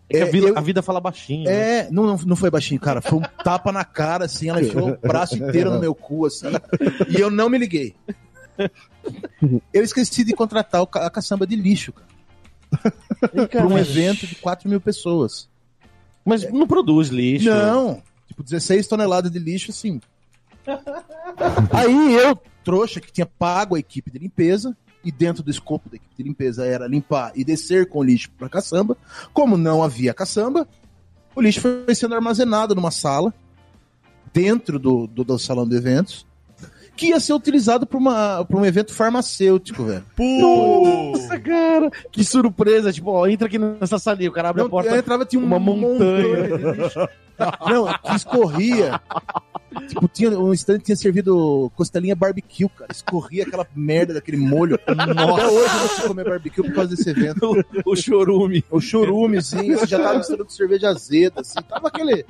É que a, É, vida, eu- a vida fala baixinho. né? É, não, não, não foi baixinho, cara. Foi um tapa na cara, assim, ela enfiou o braço inteiro no meu cu, assim, e eu não me liguei. Eu esqueci de contratar o ca- a caçamba de lixo, cara, para um evento de 4 mil pessoas. Mas não produz lixo. Não, tipo, 16 toneladas de lixo, assim. Aí eu, trouxa, que tinha pago a equipe de limpeza, e dentro do escopo da equipe de limpeza era limpar e descer com o lixo para caçamba. Como não havia caçamba, o lixo foi sendo armazenado numa sala, dentro do, do, do salão de eventos. que ia ser utilizado para um evento farmacêutico, velho. Nossa, cara, que surpresa. Tipo, ó, entra aqui nessa salinha, o cara abre Não, a porta. eu entrava, tinha uma montanha. de lixo. Não, que escorria. Tipo, tinha, um instante tinha servido costelinha barbecue, cara. Escorria aquela merda daquele molho. Até hoje eu não sei comer barbecue por causa desse evento. o chorume. O churumezinho, você já tava misturando com cerveja azeda, assim. Tava aquele.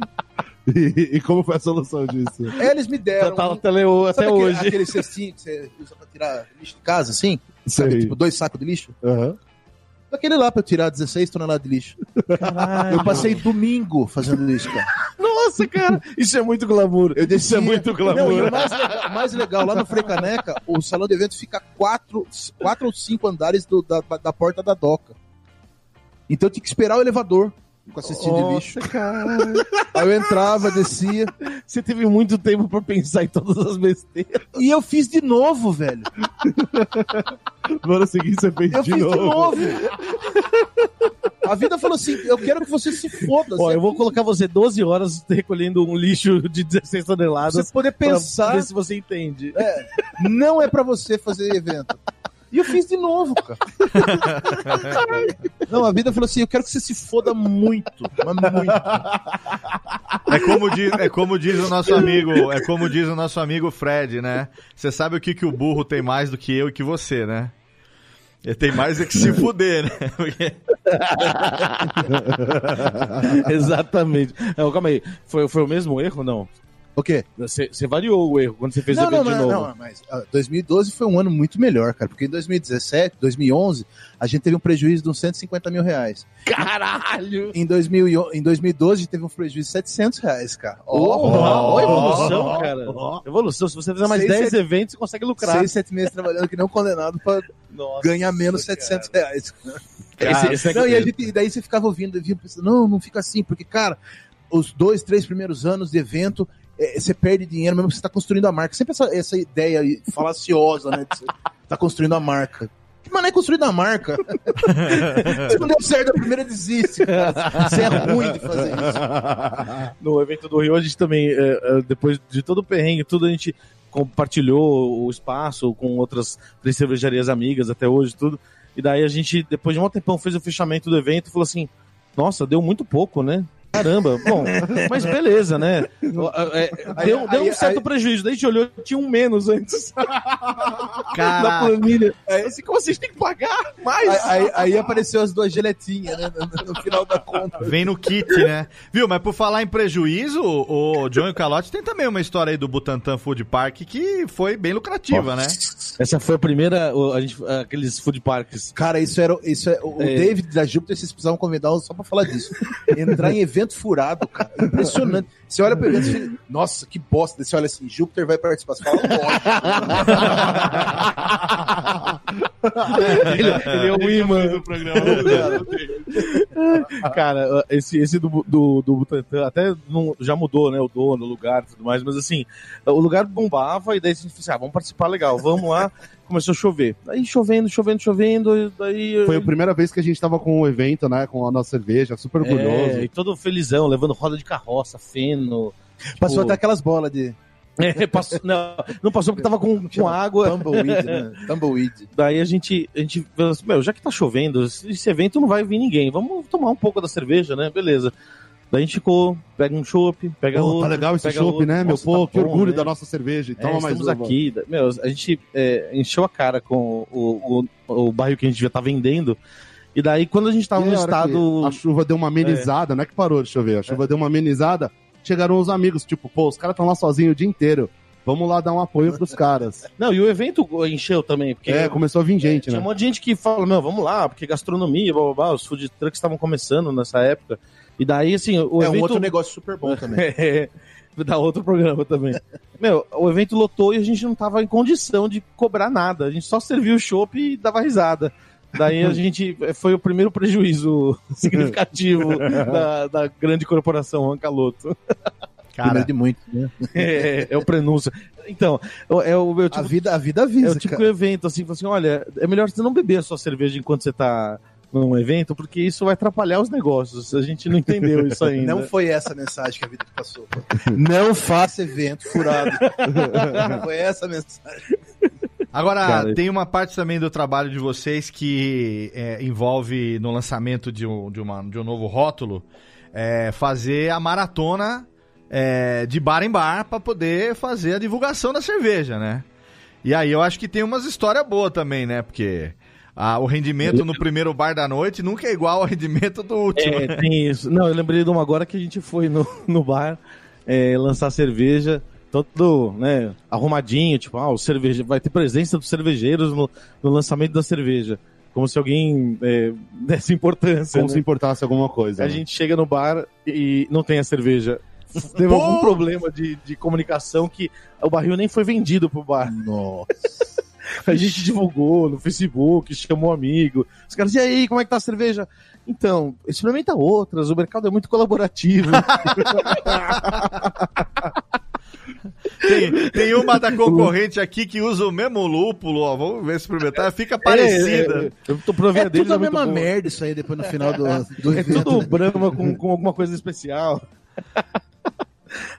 E, e como foi a solução disso? É, eles me deram. Tá, um- até, aquele, hoje. aquele cestinho que você usa pra tirar lixo de casa, assim? Sabe, tipo, dois sacos de lixo? Aham. Daquele lá pra eu tirar 16 toneladas de lixo. Caralho. Eu passei domingo fazendo isso, cara. Nossa, cara, isso é muito glamour. Eu descia... Isso é muito Não, e glamour. o mais legal, o mais legal, lá no Frei Caneca, o salão de evento fica quatro, quatro ou cinco andares do- da, da porta da doca. Então eu tinha que esperar o elevador com a cestinha de lixo. Cara. Aí eu entrava, descia. Você teve muito tempo pra pensar em todas as besteiras. E eu fiz de novo, velho. No ano seguinte você fez Eu de fiz novo. de novo. A vida falou assim: eu quero que você se foda. Ó, eu vou colocar você 12 horas recolhendo um lixo de 16 Pra toneladas você poder pra pensar, ver se você entende. não é pra você fazer evento. E eu fiz de novo, cara. Não, a vida falou assim: eu quero que você se foda muito. Mas muito. É como, diz, é como diz o nosso amigo, é como diz o nosso amigo Fred, né? Você sabe o que, que o burro tem mais do que eu e que você, né? Ele tem mais é que se fuder, né? Porque- Exatamente. Não, calma aí. Foi, foi o mesmo erro ou não? O quê? Você, você variou o erro quando você fez não, o evento não, de não, novo. não, mas ah, 2012 foi um ano muito melhor, cara, porque em 2017, 2011, a gente teve um prejuízo de uns 150 mil reais. Caralho! Em, 2000, e on- em 2012, a gente teve um prejuízo de 700 reais, cara. Ó, Ó, ó, evolução, ó, cara. ó. Evolução. Se você fizer mais Seis, 10 sete- eventos, você consegue lucrar. Seis, sete meses trabalhando que não condenado pra Nossa, ganhar menos 700 reais. Esse- esse é não, e, a que- gente, e daí você ficava ouvindo, vinha pensando, não, não fica assim, porque, cara, os dois, três primeiros anos de evento, eh, você perde dinheiro mesmo que você está construindo a marca. Sempre essa, essa ideia aí falaciosa, né? De você tá construindo a marca. Mas não é construindo a marca. Se não deu certo a primeira, desiste. Cara. Você é ruim de fazer isso. No evento do Rio, a gente também, é, é, depois de todo o perrengue, tudo a gente compartilhou o espaço com outras três cervejarias amigas até hoje, tudo. E daí a gente, depois de um tempão, fez o fechamento do evento e falou assim: nossa, deu muito pouco, né? Caramba, bom, mas beleza, né? É, deu, Aí- deu um certo aí- prejuízo. Daí a gente olhou, tinha um menos antes na Cara, planilha. Assim, como vocês têm que pagar mais? Aí, aí- aí apareceu as duas geletinhas, né? No, no final da conta. vem no kit, né? Viu, mas por falar em prejuízo, o John e o Calote tem também uma história aí do Butantan Food Park que foi bem lucrativa, né? Essa foi a primeira, a gente, aqueles food parks. Cara, isso era. Isso é, o É. David da Júpiter, vocês precisavam convidar só pra falar disso. Entrar em evento furado, cara. Impressionante. Você olha pro evento e nossa, que bosta. Você olha assim, Júpiter vai participar. Você fala, ele, ele é o imã do programa. Cara, esse, esse do, do, do Butantan até não- já mudou, né? O dono, o lugar e tudo mais, mas assim, o lugar bombava e daí a gente disse, ah, vamos participar legal, vamos lá. Começou a chover. Aí chovendo, chovendo, chovendo, daí. Foi a primeira vez que a gente tava com o evento, né? Com a nossa cerveja, super orgulhoso. É, e todo felizão, levando roda de carroça, feno. Passou Tipo, até aquelas bolas de é, passou- não, não passou porque tava com, com água. tumbleweed, né? Tumbleweed. Daí a gente, a gente falou assim, meu, já que tá chovendo, esse evento não vai vir ninguém, vamos tomar um pouco da cerveja, né? Beleza. Daí a gente ficou, pega um chopp, pega Pô, outro. tá legal esse chopp, outro. né, meu? Nossa, Pô, tá que bom, orgulho né? da nossa cerveja. É, Toma mais estamos uma. aqui. da- Meu, a gente é, encheu a cara com o, o, o barril que a gente já tá vendendo. E daí, quando a gente tava no estado. A chuva deu uma amenizada, não é que parou de chover, a chuva deu uma amenizada. Chegaram os amigos, tipo, pô, os caras estão lá sozinhos o dia inteiro. Vamos lá dar um apoio pros caras. Não, e o evento encheu também, porque É, começou a vir gente, tinha um né? monte de gente que fala, não, vamos lá, porque gastronomia, blá, blá, blá, os food trucks estavam começando nessa época. E daí, assim, o é um evento... outro negócio super bom também. É, dá outro programa também. Meu, o evento lotou e a gente não tava em condição de cobrar nada. A gente só serviu o chopp e dava risada. Daí a gente foi o primeiro prejuízo significativo da, da grande corporação Ancaloto. Cara, Primeiro de muito, né? É, é o prenúncio. Então, é o meu A tipo, vida, a vida é avisa, o tipo cara. evento, assim, assim, olha, é melhor você não beber a sua cerveja enquanto você tá num evento, porque isso vai atrapalhar os negócios. A gente não entendeu isso ainda. Não foi essa a mensagem que a vida passou. Não faça evento furado. Não foi essa a mensagem. Agora, Cara, tem uma parte também do trabalho de vocês que é, envolve no lançamento de um, de uma- de um novo rótulo, é, fazer a maratona é, de bar em bar para poder fazer a divulgação da cerveja, né? E aí eu acho que tem umas histórias boas também, né? Porque ah, o rendimento no primeiro bar da noite nunca é igual ao rendimento do último. É, tem isso. Não, eu lembrei de uma agora que a gente foi no, no bar é, lançar cerveja, todo né, arrumadinho, tipo, ah, o cerveja, vai ter presença dos cervejeiros no, no lançamento da cerveja. Como se alguém é, desse importância. Como né? se importasse alguma coisa. A né? gente chega no bar e não tem a cerveja. Teve Pô! algum problema de, de comunicação que o barril nem foi vendido pro bar. Nossa. A gente divulgou no Facebook, chamou amigo. Os caras, e aí, como é que tá a cerveja? Então, experimenta outras, o mercado é muito colaborativo. Tem, tem uma da concorrente aqui que usa o mesmo lúpulo, ó. Vamos ver se experimentar. Fica parecida. É, é, eu tô provando É deles, tudo a muito mesma boa. merda isso aí depois no final do, do É evento. tudo né? Brahma com, com alguma coisa especial.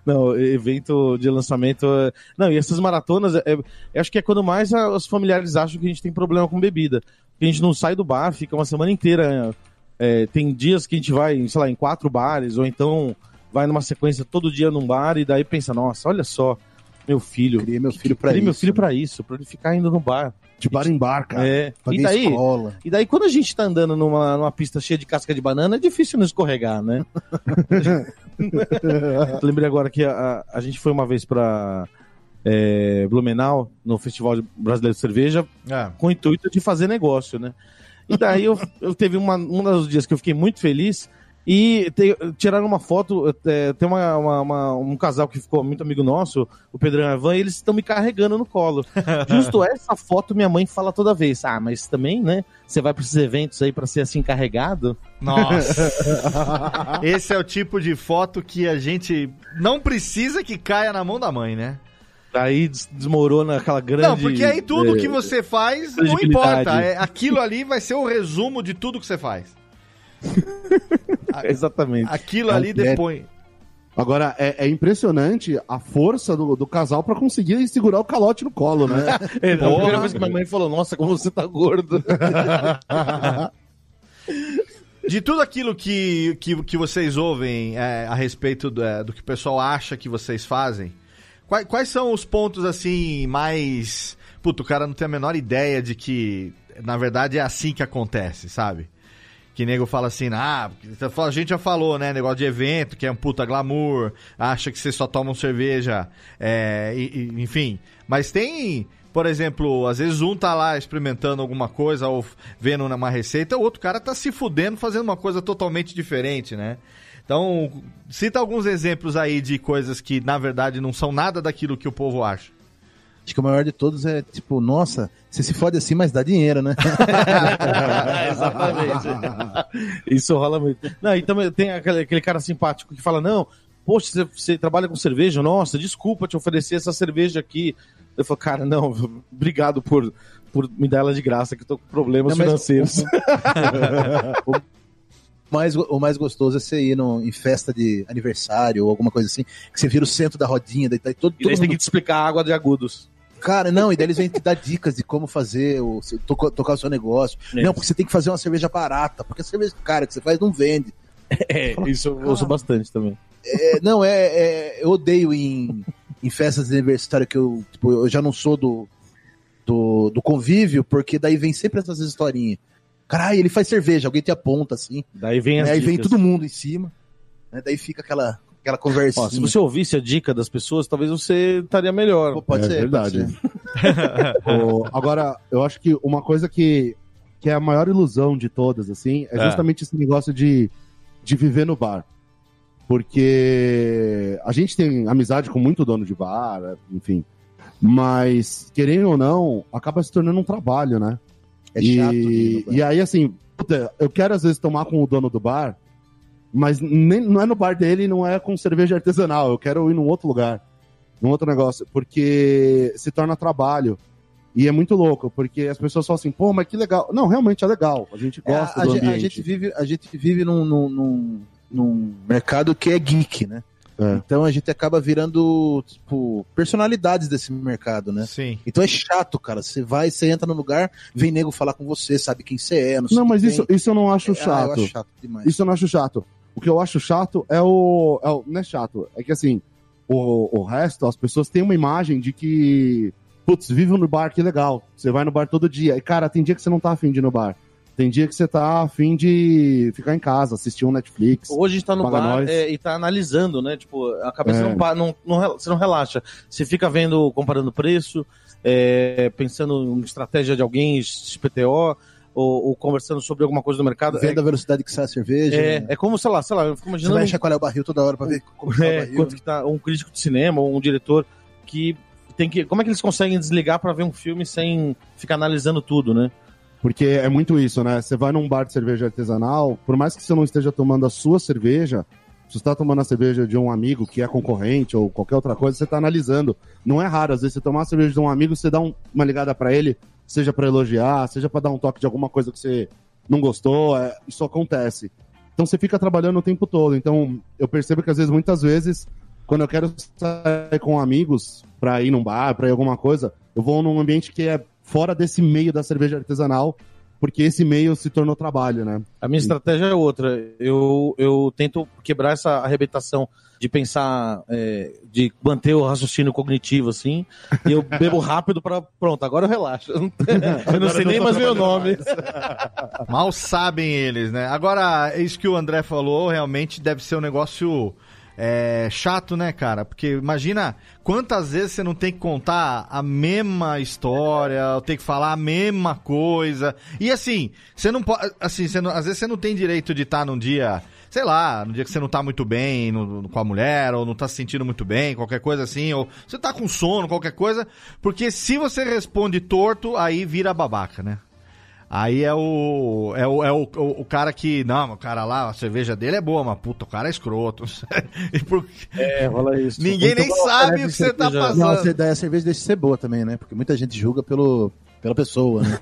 Não, evento de lançamento. é- Não, e essas maratonas, é- é- eu acho que é quando mais a- os familiares acham que a gente tem problema com bebida. Que a gente não sai do bar, fica uma semana inteira. é, tem dias que a gente vai, sei lá, em quatro bares, ou então vai numa sequência todo dia num bar, e daí pensa, nossa, olha só, meu filho. Criei meu filho pra Criei isso. meu filho pra isso, pra ele ficar indo no bar. De bar em bar, cara. É. Paguei E daí, escola. e daí, quando a gente tá andando numa, numa pista cheia de casca de banana, é difícil não escorregar, né? Lembrei agora que a, a gente foi uma vez pra é, Blumenau, no Festival Brasileiro de Cerveja, É. com o intuito de fazer negócio, né? E daí eu, eu teve uma, um dos dias que eu fiquei muito feliz e te- tiraram uma foto. é, tem uma, uma- uma- um casal que ficou muito amigo nosso, o Pedro e a Evan, e eles estão me carregando no colo. Justo essa foto minha mãe fala toda vez. Ah, mas também, né? Você vai para esses eventos aí para ser assim carregado? Nossa. Esse é o tipo de foto que a gente não precisa que caia na mão da mãe, né? Des- desmorona aquela grande. não, porque aí tudo é, que você faz não importa. É, aquilo ali vai ser o resumo de tudo que você faz. Exatamente. Aquilo É ali depois. Agora, é, é impressionante a força do, do casal pra conseguir segurar o calote no colo, né? É, a Porra. primeira vez que minha mãe falou: Nossa, como você tá gordo. De tudo aquilo que, que, que vocês ouvem é, a respeito do, é, do que o pessoal acha que vocês fazem, quais, quais são os pontos assim mais. Puto, o cara não tem a menor ideia de que, na verdade, é assim que acontece, sabe? Que nego fala assim, ah, a gente já falou, né? Negócio de evento, que é um puta glamour, acha que vocês só tomam cerveja, é, e- e- enfim. Mas tem, por exemplo, às vezes um tá lá experimentando alguma coisa ou vendo uma receita, o outro cara tá se fudendo fazendo uma coisa totalmente diferente, né? Então, cita alguns exemplos aí de coisas que, na verdade, não são nada daquilo que o povo acha. Acho que o maior de todos é tipo, nossa, você se fode assim, mas dá dinheiro, né? Exatamente. Isso rola muito. Não, e também tem aquele, aquele cara simpático que fala: Não, poxa, você, você trabalha com cerveja? Nossa, desculpa te oferecer essa cerveja aqui. Eu falo, cara, não, obrigado por, por me dar ela de graça, que eu tô com problemas Não, mas- financeiros. o, mais, o mais gostoso é você ir no, em festa de aniversário ou alguma coisa assim, que você vira o centro da rodinha, daí, daí todo, E todo você tem mundo que te explicar a água de agudos. Cara, não, e daí eles vêm te dar dicas de como fazer, o, tocar, tocar o seu negócio. É. Não, porque você tem que fazer uma cerveja barata, porque a cerveja cara que você faz não vende. É, isso eu ouço bastante também. É, não, é, é- Eu odeio em, em festas de aniversário que eu, tipo, eu já não sou do, do, do convívio, porque daí vem sempre essas historinhas. Caralho, ele faz cerveja, alguém te aponta assim, Daí vem as aí vem dicas. todo mundo em cima, né, daí fica aquela, aquela conversinha. Ó, se você ouvisse a dica das pessoas, talvez você estaria melhor. Pô, pode É ser, verdade. pode ser. O- agora, eu acho que uma coisa que, que é a maior ilusão de todas, assim, é É. justamente esse negócio de, de viver no bar. Porque a gente tem amizade com muito dono de bar, enfim. Mas, querendo ou não, acaba se tornando um trabalho, né? É e, chato. e aí, assim, puta, eu quero às vezes tomar com o dono do bar, mas nem, não é no bar dele, não é com cerveja artesanal. Eu quero ir num outro lugar, num outro negócio, porque se torna trabalho. E é muito louco, porque as pessoas falam assim, pô, mas que legal. Não, realmente é legal. A gente É, gosta a, do ambiente. a gente vive, a gente vive num, num, num, num mercado que é geek, né? É. Então a gente acaba virando, tipo, personalidades desse mercado, né? Sim. Então é chato, cara. Você vai, você entra no lugar, vem nego falar com você, sabe quem você é, não sei Não, o que mas tem. isso, isso eu não acho Ah, chato. eu acho chato demais. Isso eu não acho chato. O que eu acho chato é o. É o não é chato. É que assim, o, o resto, as pessoas têm uma imagem de que. Putz, vive no bar, que legal. Você vai no bar todo dia. E, cara, tem dia que você não tá afim de ir no bar. Tem dia que você tá afim de ficar em casa, assistir um Netflix. Hoje a gente tá no bar é, e tá analisando, né? Tipo, a cabeça É. não, não, não você não relaxa. Você fica vendo, comparando preço, é, pensando em estratégia de alguém, XPTO, ou, ou conversando sobre alguma coisa do mercado. Vendo a velocidade que sai a cerveja. É, né? é como, sei lá, sei lá, eu fico Você imaginando vai chacoalhar o barril toda hora pra ver como tá o é, barril. quanto que tá um crítico de cinema ou um diretor que tem que. Como é que eles conseguem desligar pra ver um filme sem ficar analisando tudo, né? Porque é muito isso, né? Você vai num bar de cerveja artesanal, por mais que você não esteja tomando a sua cerveja, se você está tomando a cerveja de um amigo que é concorrente ou qualquer outra coisa, você está analisando. Não é raro, às vezes, você tomar a cerveja de um amigo, você dá um- uma ligada para ele, seja para elogiar, seja para dar um toque de alguma coisa que você não gostou, é, isso acontece. Então você fica trabalhando o tempo todo. Então eu percebo que às vezes, muitas vezes, quando eu quero sair com amigos para ir num bar, para ir alguma coisa, eu vou num ambiente que é fora desse meio da cerveja artesanal, porque esse meio se tornou trabalho, né? A minha estratégia é outra. Eu, eu tento quebrar essa arrebentação de pensar, é, de manter o raciocínio cognitivo, assim, e eu bebo rápido pra. Pronto, agora eu relaxo. Eu não, eu não sei nem mais meu nome. Mal sabem eles, né? Agora, isso que o André falou realmente deve ser um negócio é, chato, né, cara? Porque imagina quantas vezes você não tem que contar a mesma história, tem que falar a mesma coisa. E assim, você não pode. Assim, não- às vezes você não tem direito de estar num dia. Sei lá, no dia que você não tá muito bem no- com a mulher, ou não tá se sentindo muito bem, qualquer coisa assim, ou você tá com sono, qualquer coisa, porque se você responde torto, aí vira babaca, né? Aí é o. É o, é o, o, cara que. Não, o cara lá, a cerveja dele é boa, mas puta, o cara é escroto. E por- É, rola isso. Ninguém nem sabe o que você tá Não, passando. daí a cerveja deixa de ser boa também, né? Porque muita gente julga pelo, pela pessoa, né?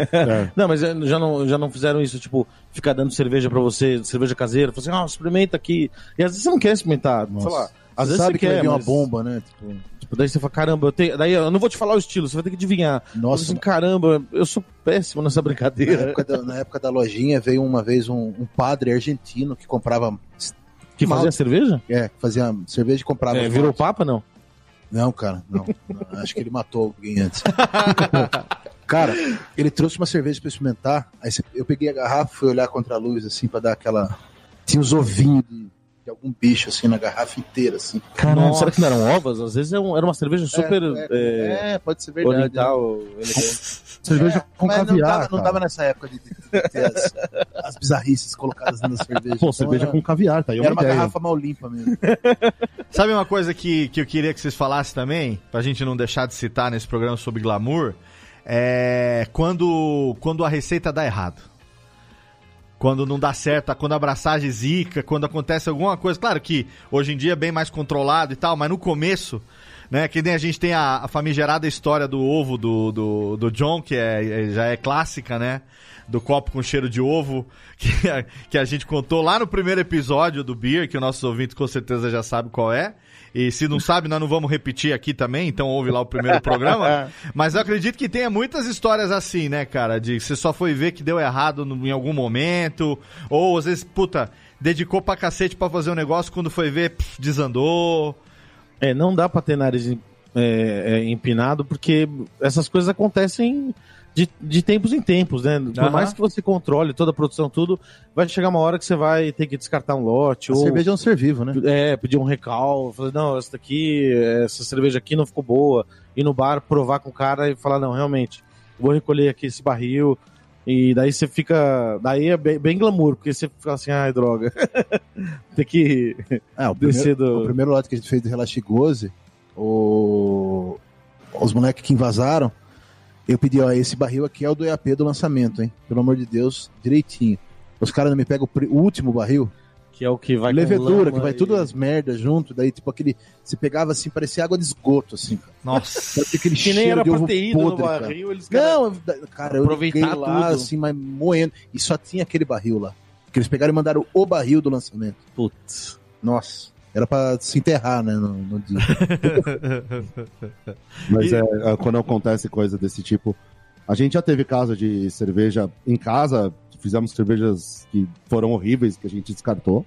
Não, mas é, já não, já não fizeram isso, tipo, ficar dando cerveja pra você, cerveja caseira, falar assim, ah, experimenta aqui. E às vezes você não quer experimentar, sei lá. Às Você vezes sabe você que quer, vai vir uma mas, bomba, né? Tipo, Tipo, daí você fala, caramba, eu tenho. Daí eu não vou te falar o estilo, você vai ter que adivinhar. nossa, assim, caramba, eu sou péssimo nessa na brincadeira. época, da, na época da lojinha veio uma vez um, um padre argentino que comprava. Que fazia Mal- cerveja? É, fazia cerveja e comprava. É, virou papa, não? Não, cara, não. Acho que ele matou alguém antes. cara, ele trouxe uma cerveja pra experimentar. Aí eu peguei a garrafa, fui olhar contra a luz, assim, pra dar aquela. Tinha uns ovinhos de, de algum bicho, assim, na garrafa inteira, assim. Caramba, Nossa. será que não eram ovas? Às vezes é era uma cerveja super É, é, É, pode ser verdade. oriental. elegante. Cerveja É, com mas caviar. não tava, não tava nessa época de, de- de ter as, as bizarrices colocadas na cerveja. Pô, Então cerveja era, com caviar, tá aí uma era uma ideia. garrafa mal limpa mesmo. Sabe uma coisa que, que eu queria que vocês falassem também, pra gente não deixar de citar nesse programa sobre glamour? É quando, quando a receita dá errado. Quando não dá certo, quando a abraçagem zica, quando acontece alguma coisa. Claro que hoje em dia é bem mais controlado e tal, mas no começo, né? Que nem a gente tem a, a famigerada história do ovo do, do, do John, que é, é- já é clássica, né? Do copo com cheiro de ovo, que a, que a gente contou lá no primeiro episódio do Beer, que o nosso ouvinte com certeza já sabe qual é. E se não sabe, nós não vamos repetir aqui também, então ouve lá o primeiro programa. Mas eu acredito que tenha muitas histórias assim, né, cara? De você só foi ver que deu errado no- em algum momento, ou às vezes, puta, dedicou pra cacete pra fazer um negócio, quando foi ver, pff, desandou. É, não dá pra ter nariz em- é, é, empinado, porque essas coisas acontecem de, de tempos em tempos, né? Por Aham. mais que você controle toda a produção, tudo, vai chegar uma hora que você vai ter que descartar um lote, A ou cerveja é um ser vivo, né? é, pedir um recal, falar, não, essa daqui, essa cerveja aqui não ficou boa, ir no bar, provar com o cara e falar, não, realmente, vou recolher aqui esse barril, e daí você fica, daí é bem, bem glamour, porque você fica assim, ai, droga, tem que É, o primeiro, o do... primeiro lote que a gente fez do Relaxigose, o... os moleques que invasaram, eu pedi, ó, esse barril aqui é o do EAP do lançamento, hein? Pelo amor de Deus, direitinho. Os caras não me pegam o último barril, Que é o que vai levedura, que vai e- tudo as merdas junto, daí tipo aquele. Você pegava assim, parecia água de esgoto, assim, cara. Nossa. Aquele Que nem cheiro era ido no podre, cara. barril, eles Não, eu- cara, eu Aproveitar lá, tudo. assim, mas moendo. E só tinha aquele barril lá. Que eles pegaram e mandaram o barril do lançamento. Putz. Nossa. Era pra se enterrar, né, no, no. Mas E- é, é, quando acontece coisa desse tipo. A gente já teve caso de cerveja em casa, fizemos cervejas que foram horríveis, que a gente descartou.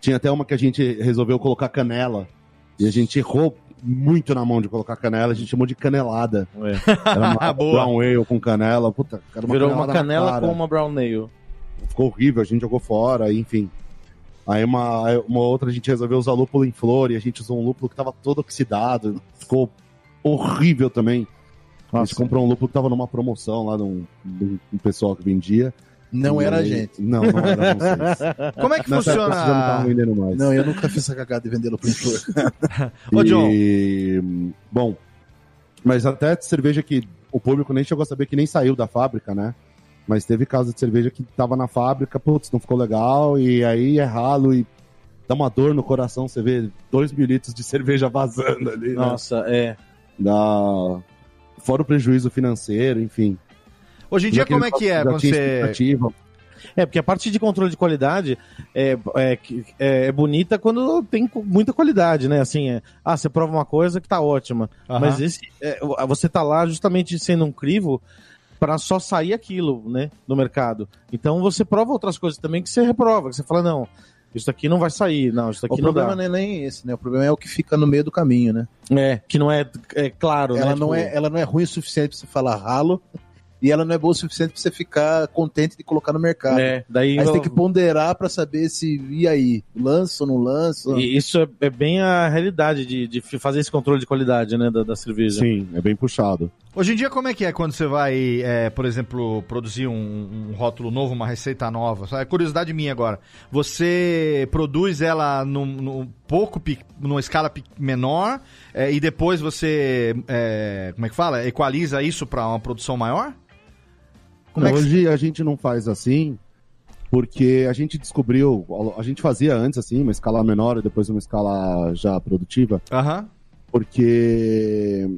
Tinha até uma que a gente resolveu colocar canela. E a gente errou muito na mão de colocar canela, a gente chamou de canelada. É. Era uma brown ale com canela. Puta, era Virou uma canelada canela com uma brown nail. Ficou horrível, a gente jogou fora, enfim. Aí uma, uma outra a gente resolveu usar lúpulo em flor e a gente usou um lúpulo que tava todo oxidado. Ficou horrível também. A gente comprou um lúpulo que tava numa promoção lá de um, de um- pessoal que vendia. Não E era a gente. Não, não era vocês. Como é que Nessa época vocês já não funciona? vendendo mais. Não, eu nunca fiz essa cagada de vendê-lo pro flor. Ô, John. E, bom, mas até cerveja que o público nem chegou a saber que nem saiu da fábrica, né? Mas teve caso de cerveja que tava na fábrica, putz, não ficou legal, e aí é ralo e dá uma dor no coração você vê dois mil litros de cerveja vazando ali, né? Nossa, é. Dá... Fora o prejuízo financeiro, enfim. Hoje em dia, como é que é você. É, porque a parte de controle de qualidade é, é, é, é bonita quando tem muita qualidade, né? Assim, é, ah, você prova uma coisa que tá ótima. Mas esse, é, você tá lá justamente sendo um crivo para só sair aquilo, né, do mercado. Então você prova outras coisas também que você reprova, que você fala, não, isso aqui não vai sair, não, isso aqui O não problema dá. não é nem esse, né? O problema é o que fica no meio do caminho, né? É, que não é, é claro, Ela, né? não tipo, é, ela não é ruim o suficiente pra você falar ralo. E ela não é boa o suficiente pra você ficar contente de colocar no mercado. É, daí Aí você eu- tem que ponderar pra saber se, e aí, lança ou não lança? E isso é, é bem a realidade de, de fazer esse controle de qualidade, né, da, da cerveja. Sim, é bem puxado. Hoje em dia, como é que é quando você vai, é, por exemplo, produzir um, um rótulo novo, uma receita nova? Só é curiosidade minha agora. Você produz ela num, num pouco, numa escala menor, é, e depois você, é, como é que fala? Equaliza isso para uma produção maior? Como é que Hoje a gente não faz assim, porque a gente descobriu, a gente fazia antes assim, uma escala menor e depois uma escala já produtiva, Aham. porque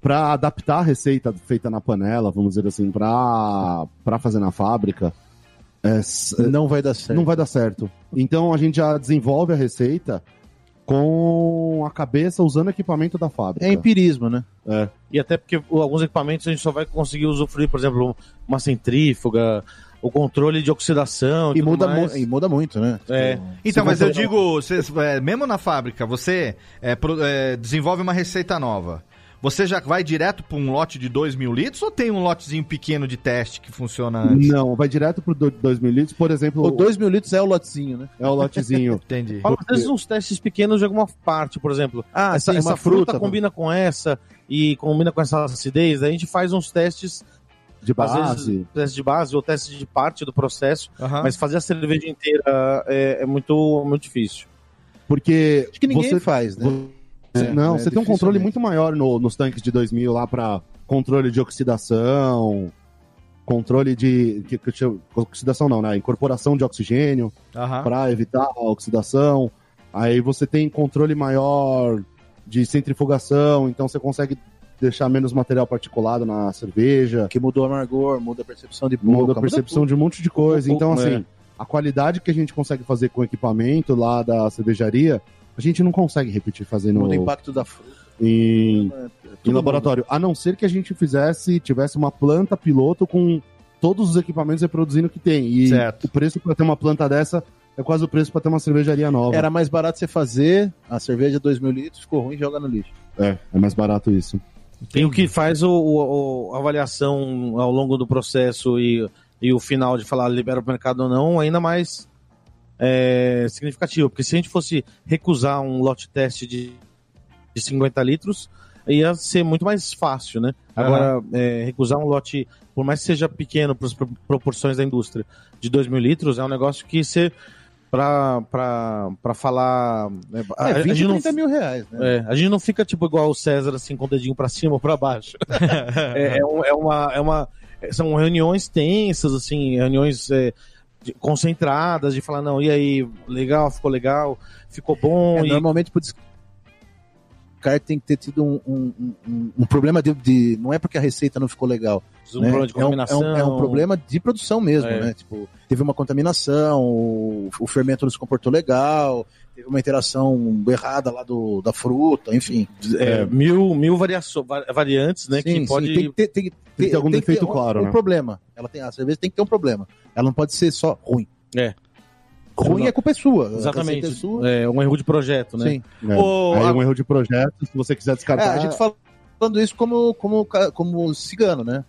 para adaptar a receita feita na panela, vamos dizer assim, para para fazer na fábrica, é, s- Não vai dar certo. não vai dar certo. Então a gente já desenvolve a receita com a cabeça usando equipamento da fábrica. É empirismo, né? E até porque alguns equipamentos a gente só vai conseguir usufruir, por exemplo, uma centrífuga, o controle de oxidação e, E muda, mais. mu- e muda muito, né? É. Então, Você mas eu digo, você, é, mesmo na fábrica, você é, pro- é, desenvolve uma receita nova. Você já vai direto para um lote de 2 mil litros ou tem um lotezinho pequeno de teste que funciona antes? Não, vai direto pro 2 mil litros, por exemplo, O 2 mil litros é o lotezinho, né? é o lotezinho. Entendi. Fala, às vezes uns testes pequenos de alguma parte, por exemplo. Ah, essa, sim, essa uma fruta, fruta, combina com essa e combina com essa acidez, daí a gente faz uns testes, De base. vezes testes de base ou testes de parte do processo, Aham. mas fazer a cerveja inteira é, é muito, muito difícil. Porque Acho que ninguém você, faz, né? Você- não, é você tem um controle muito maior no- nos tanques de 2000 lá para controle de oxidação, controle de que, que oxidação não, né? Incorporação de oxigênio Aham. para evitar a oxidação. Aí você tem controle maior de centrifugação, então você consegue deixar menos material particulado na cerveja. Que mudou o amargor, muda a percepção de boca. muda a percepção de um monte de coisa. Um Então, assim, a qualidade que a gente consegue fazer com o equipamento lá da cervejaria, a gente não consegue repetir fazendo Muda o impacto da fruta. em, né? em laboratório. A não ser que a gente fizesse, tivesse uma planta piloto com todos os equipamentos reproduzindo o que tem. E Certo. o preço para ter uma planta dessa é quase o preço para ter uma cervejaria nova. Era mais barato você fazer a cerveja 2 mil litros, ficou ruim, joga no lixo. É, é mais barato isso. Tem o que faz o, o- o- a avaliação ao longo do processo e, e o final de falar libera o mercado ou não, ainda mais é, significativo. Porque se a gente fosse recusar um lote teste de, de 50 litros, ia ser muito mais fácil, né? Agora, é, recusar um lote, por mais que seja pequeno para as pro- proporções da indústria, de 2 mil litros, é um negócio que você. Para falar. né, a- É, a 20, gente não 30 mil reais, né? é, a gente não fica tipo igual o César, assim, com o dedinho pra cima ou pra baixo. é, é um- é uma, é uma, são reuniões tensas, assim, reuniões é, concentradas, de falar, não, e aí, legal, ficou legal, ficou bom. É, e- normalmente pro descarte tem que ter tido um, um, um- um problema de, de- Não é porque a receita não ficou legal. um né? problema de é, um, é, contaminação. é um problema de produção mesmo, É. né? Tipo, teve uma contaminação, o, o fermento não se comportou legal, teve uma interação errada lá do, da fruta, enfim. É, mil, mil variações, variantes, né? Sim, que sim, pode. tem, que ter, tem, que Tem que ter algum defeito um- claro, um, né? problema. Ela tem, a cerveja tem que ter um problema. Ela não pode ser só ruim. É. Ruim Não. é culpa é sua. a Exatamente. É sua. É um erro de projeto, né? Sim. É. Ô, Aí a- um erro de projeto, se você quiser É, descartar, a gente fala- falando isso como, como, como cigano, né?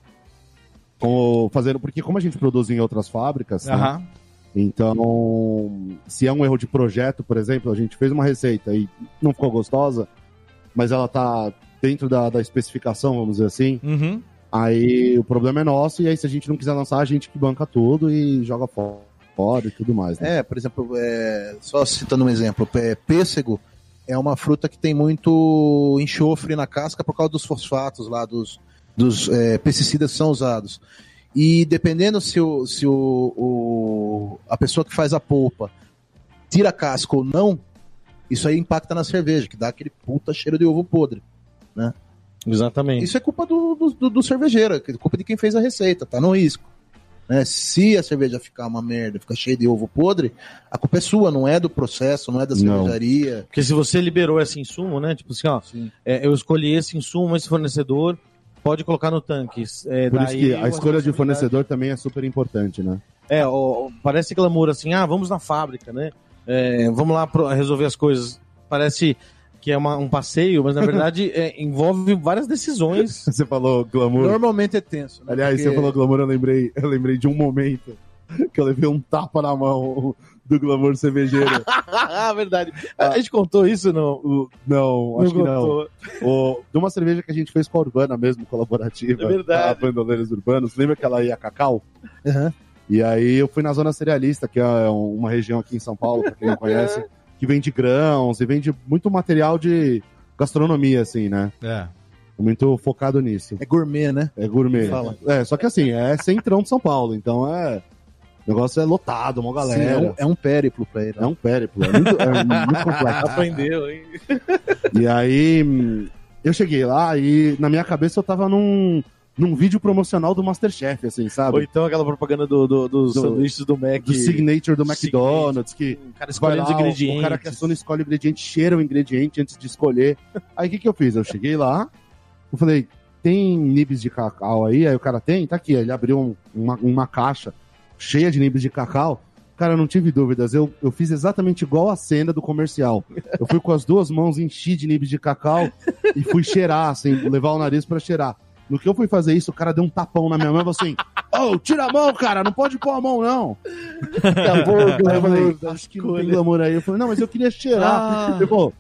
como fazendo, porque como a gente produz em outras fábricas, né? Então se é um erro de projeto, por exemplo, a gente fez uma receita e não ficou gostosa, mas ela tá dentro da, da especificação, vamos dizer assim, Uhum. aí o problema é nosso, e aí se a gente não quiser lançar, a gente que banca tudo e joga fo- fora e tudo mais, né? É, por exemplo, é, só citando um exemplo, é, pêssego é uma fruta que tem muito enxofre na casca por causa dos fosfatos lá, dos, dos é, pesticidas que são usados. E dependendo se, o, se o, o- a pessoa que faz a polpa tira a casca ou não, isso aí impacta na cerveja, que dá aquele puta cheiro de ovo podre. Exatamente. Isso é culpa do, do, do- cervejeiro, é culpa de quem fez a receita, tá no risco. Né? Se a cerveja ficar uma merda, ficar cheia de ovo podre, a culpa é sua, não é do processo, não é da Não. cervejaria. Porque se você liberou esse insumo, né? Tipo assim, ó, é, eu escolhi esse insumo, esse fornecedor, pode colocar no tanque. É, Por isso que a escolha de fornecedor também é super importante, né? É, ó, parece glamour assim, ah, vamos na fábrica, né? É, vamos lá pro- resolver as coisas. Parece que é uma- um passeio, mas na verdade é, envolve várias decisões. Você falou glamour. Normalmente é tenso. né? Aliás, Porque- você falou glamour, eu lembrei, eu lembrei de um momento que eu levei um tapa na mão do glamour cervejeiro. ah, verdade. A gente contou isso não? O- não, acho que não. contou. O, de uma cerveja que a gente fez com a Urbana mesmo, colaborativa. É verdade. A Bandoleiros Urbanos. Lembra que ela ia a Cacau? Aham. E aí eu fui na Zona Cerealista, que é uma região aqui em São Paulo, pra quem não conhece, que vende grãos e vende muito material de gastronomia, assim, né? É. Muito focado nisso. É gourmet, né? É gourmet. Fala. É, só que assim, é centrão de São Paulo, então é. O negócio é lotado, uma Sim, galera. é, um, é um périplo pra ele. É um périplo, é muito, é muito complexo. Aprendeu, hein? E aí, eu cheguei lá e na minha cabeça eu tava num, num vídeo promocional do Masterchef, assim, Ou sabe? então aquela propaganda do, do- dos Do- sanduíches do Mac. Do signature do. McDonald's, que O cara lá, os ingredientes. o cara que a Sony escolhe o ingrediente, cheira o ingrediente antes de escolher. Aí o que, que eu fiz? Eu cheguei lá, eu falei, tem nibs de cacau aí? Aí o cara tem? Tá aqui. Aí Ele abriu um- uma, uma caixa cheia de nibs de cacau. Cara, não tive dúvidas. Eu, eu fiz exatamente igual a cena do comercial. Eu fui com as duas mãos, enchi de nibs de cacau e fui cheirar, assim, levar o nariz pra cheirar. No que eu fui fazer isso, o cara deu um tapão na minha mão e falou assim: Ô, tira a mão, cara, não pode pôr a mão, não. Acabou o Aí eu falei, acho que não tem glamour aí. Eu falei, não, mas eu queria cheirar. Ah. Falou,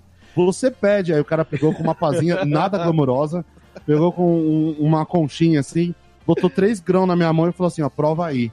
você pede. Aí o cara pegou com uma pazinha nada glamourosa, pegou com um- uma conchinha assim, botou três grãos na minha mão e falou assim, ó, prova aí.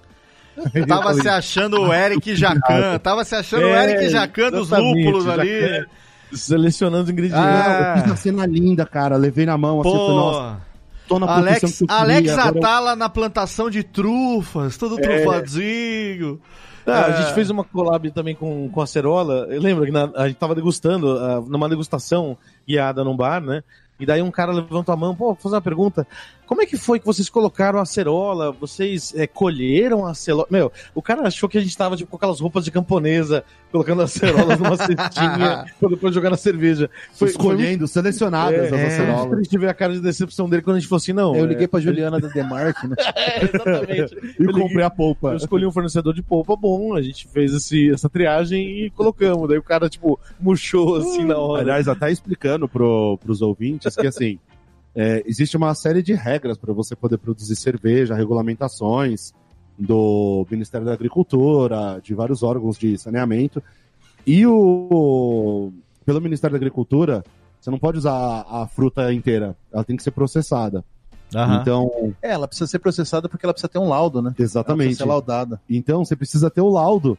Tava se achando o Eric Jacan. Tava se achando o É, Eric Jacan dos lúpulos ali. Jacan. Selecionando os ingredientes. Ah. Eu fiz uma cena linda, cara. Levei na mão, assim, falei, nossa, tô na Alex, que eu Alex queria, agora eu- Atala na plantação de trufas, todo trufadinho. Ah, a É. gente fez uma collab também com, com a Cerola. Eu lembro que na- a gente tava degustando, ah, numa degustação guiada num bar, né? E daí um cara levantou a mão, pô, vou fazer uma pergunta. Como é que foi que vocês colocaram a cerola? Vocês é, colheram a cerola? Meu, o cara achou que a gente tava tipo, com aquelas roupas de camponesa, colocando as cerolas numa cestinha pra depois jogar na cerveja. Foi, escolhendo, selecionadas foi, as é, acerolas. a gente vê a cara de decepção dele quando a gente falou assim, não. Eu é, liguei pra Juliana da Demarque, né? é, exatamente. E Eu comprei a polpa. Eu escolhi um fornecedor de polpa bom, a gente fez esse, essa triagem e colocamos. Daí o cara, tipo, murchou assim na hora. Aliás, até explicando pro, pros ouvintes que, assim, é, existe uma série de regras para você poder produzir cerveja, regulamentações do Ministério da Agricultura, de vários órgãos de saneamento. E o pelo Ministério da Agricultura, você não pode usar a, a fruta inteira, ela tem que ser processada. Aham. Então, É, ela precisa ser processada porque ela precisa ter um laudo, né? Ela exatamente. precisa ser laudada. Então, você precisa ter o laudo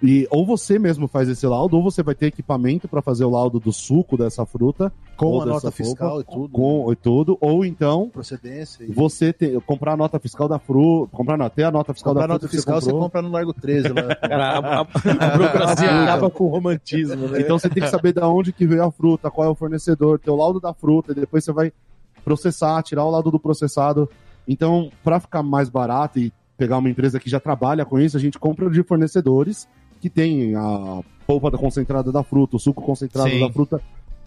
E ou você mesmo faz esse laudo, ou você vai ter equipamento para fazer o laudo do suco dessa fruta. Com a nota polpa, fiscal e tudo. Com e tudo. Ou então, Procedência. E... você tem, comprar a nota fiscal da fruta. Comprar não, até a nota fiscal Comprar da nota fruta fiscal, que você você comprou. compra no Largo 13 lá. Cara, a, a- a burocracia acaba com o romantismo, né? Então você tem que saber da onde que veio a fruta, qual é o fornecedor, ter o laudo da fruta, e depois você vai processar, tirar o laudo do processado. Então, para ficar mais barato e pegar uma empresa que já trabalha com isso, a gente compra de fornecedores que tem a polpa da concentrada da fruta, o suco concentrado Sim. da fruta,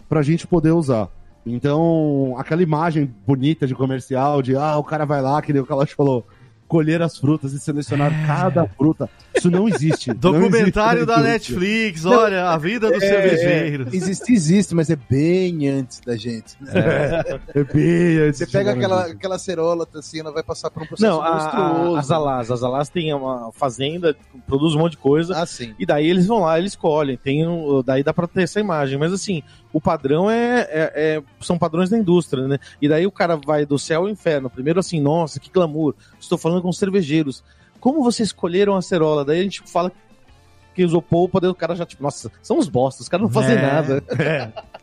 pra gente poder usar. Então, aquela imagem bonita de comercial, de ah, o cara vai lá, que nem o Kalash falou, colher as frutas e selecionar cada fruta. Isso não existe. Não Documentário existe da Netflix, olha, a vida dos cervejeiros. Existe, existe, mas é bem antes da gente. né? É bem antes Você pega aquela, aquela cerola, assim, ela vai passar por um processo Não, monstruoso. as Alás. As Alás tem uma fazenda, produz um monte de coisa. Ah, sim. E daí eles vão lá, eles escolhem. Tem, um- daí dá pra ter essa imagem. Mas assim, o padrão é, é- é- são padrões da indústria, né? E daí o cara vai do céu ao inferno. Primeiro assim, nossa, que glamour. Estou falando com cervejeiros. Como vocês escolheram a acerola? Daí a gente fala que usou polpa, daí o cara já, tipo, nossa, são uns bostas, os caras não fazem É. nada.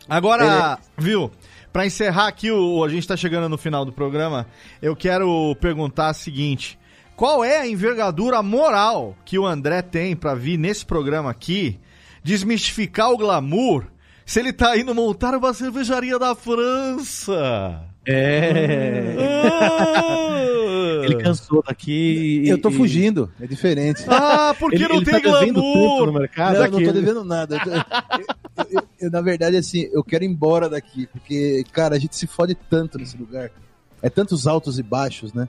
Agora, viu? Pra encerrar aqui, o, a gente tá chegando no final do programa. Eu quero perguntar o seguinte: qual é a envergadura moral que o André tem pra vir nesse programa aqui desmistificar o glamour se ele tá indo montar uma cervejaria da França? É. Ah! Ele cansou daqui. e- Eu tô e- fugindo, é diferente. Ah, porque Ele, não ele tem tá devendo tempo no glamour. mercado. Não, eu não tô daquele. devendo nada. Eu, eu- eu- eu, na verdade, assim, eu quero ir embora daqui, porque, cara, a gente se fode tanto nesse lugar. É tantos altos e baixos, né?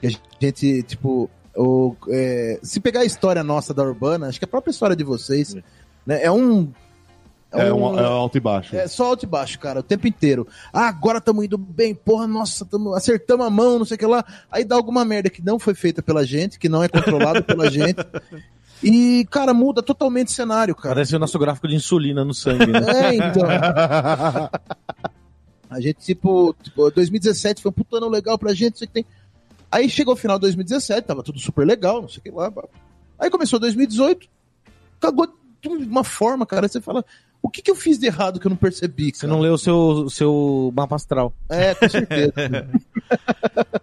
Que a gente, tipo, o, é, se pegar a história nossa da Urbana, acho que a própria história de vocês, né, é um... É, um, é alto e baixo. É só alto e baixo, cara, o tempo inteiro. Ah, agora estamos indo bem, porra, nossa, tamo, acertamos a mão, não sei o que lá. Aí dá alguma merda que não foi feita pela gente, que não é controlado pela gente. E, cara, muda totalmente o cenário, cara. Parece o nosso gráfico de insulina no sangue, né? É, então. A gente, tipo, tipo, 2017 foi um puta ano legal pra gente, não sei o que tem. Aí chegou o final de 2017, tava tudo super legal, não sei o que lá. pá. Aí começou 2018, cagou de uma forma, cara. Você fala, o que, que eu fiz de errado que eu não percebi? Você cara? não leu o seu, seu mapa astral. É, com certeza.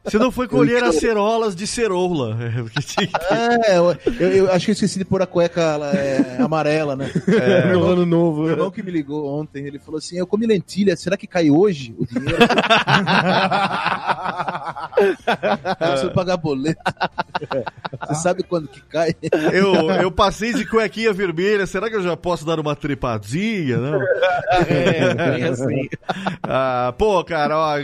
Você não foi colher as cerolas de ceroula. Que- é, eu, eu- eu acho que eu esqueci de pôr a cueca ela, é, amarela, né? É, meu ano novo. O irmão que me ligou ontem, ele falou assim: Eu comi lentilha, será que cai hoje o dinheiro? Eu preciso pagar boleto. Você sabe quando que cai? Eu, eu passei de cuequinha vermelha, será que eu já posso dar uma trepadinha? Não? É, bem assim. Ah, pô, cara, ó,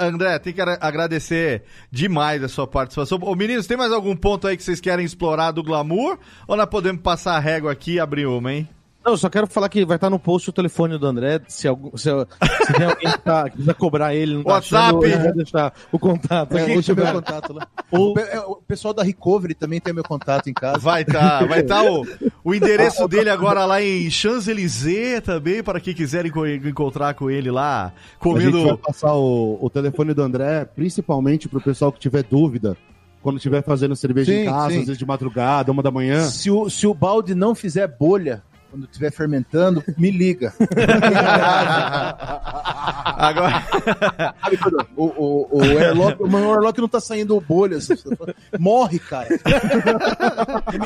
André, tem que agra- agradecer demais a sua participação. Ô, meninos, tem mais algum ponto aí que vocês querem explorar do glamour? Ou nós podemos passar a régua aqui e abrir uma, hein? Não, eu só quero falar que vai estar no post o telefone do André. Se, algum, se, se tem alguém que, tá, que precisa cobrar ele, não tá WhatsApp. achando, vai deixar o contato É, aqui. meu contato lá. O, é, o pessoal da Recovery também tem meu contato em casa. Vai tá, vai tá o, o endereço dele agora lá em Champs-Élysées também, para quem quiser enco- encontrar com ele lá, A gente vai comendo... passar o, o telefone do André, principalmente pro pessoal que tiver dúvida, quando estiver fazendo cerveja Sim, em casa, sim. às vezes de madrugada, uma da manhã. Se o, se o balde não fizer bolha, quando estiver fermentando, me liga. Agora... Sabe quando o, o, o airlock, o airlock não tá saindo bolhas. Morre, cara.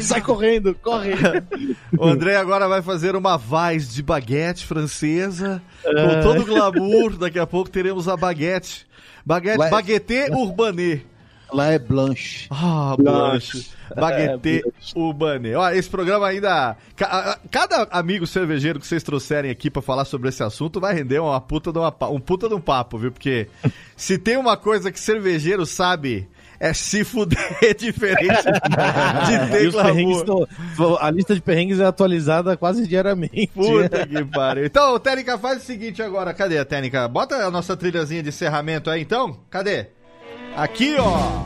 Sai correndo, corre. O André agora vai fazer uma vaz de baguete francesa, com todo o glamour. Daqui a pouco teremos a baguete. Baguete, é- baguete urbané. Lá é Blanche. Ah, Blanche. Baguete urbané. Ó, esse programa ainda... Cada amigo cervejeiro que vocês trouxerem aqui pra falar sobre esse assunto vai render uma puta de uma um puta de um papo, viu? Porque se tem uma coisa que cervejeiro sabe... É se fuder diferente de ter glamour. estão- a lista de perrengues é atualizada quase diariamente. Puta que pariu. Então, Técnica, faz o seguinte agora. Cadê a Técnica? Bota a nossa trilhazinha de encerramento aí, então. Cadê? Aqui, ó.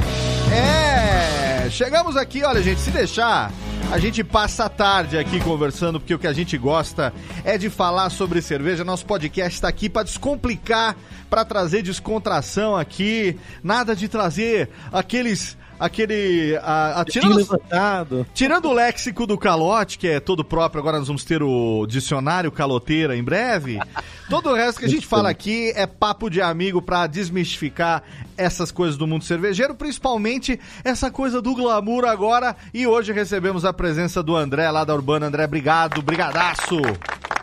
É! Chegamos aqui, olha, gente, se deixar, a gente passa a tarde aqui conversando, porque o que a gente gosta é de falar sobre cerveja. Nosso podcast está aqui para descomplicar, para trazer descontração aqui. Nada de trazer aqueles aquele. A, a, tirando, levantado. tirando o léxico do calote, que é todo próprio, agora nós vamos ter o dicionário caloteira em breve. Todo o resto que a gente fala aqui é papo de amigo pra desmistificar essas coisas do mundo cervejeiro, principalmente essa coisa do glamour agora. E hoje recebemos a presença do André lá da Urbana. André, obrigado, brigadaço.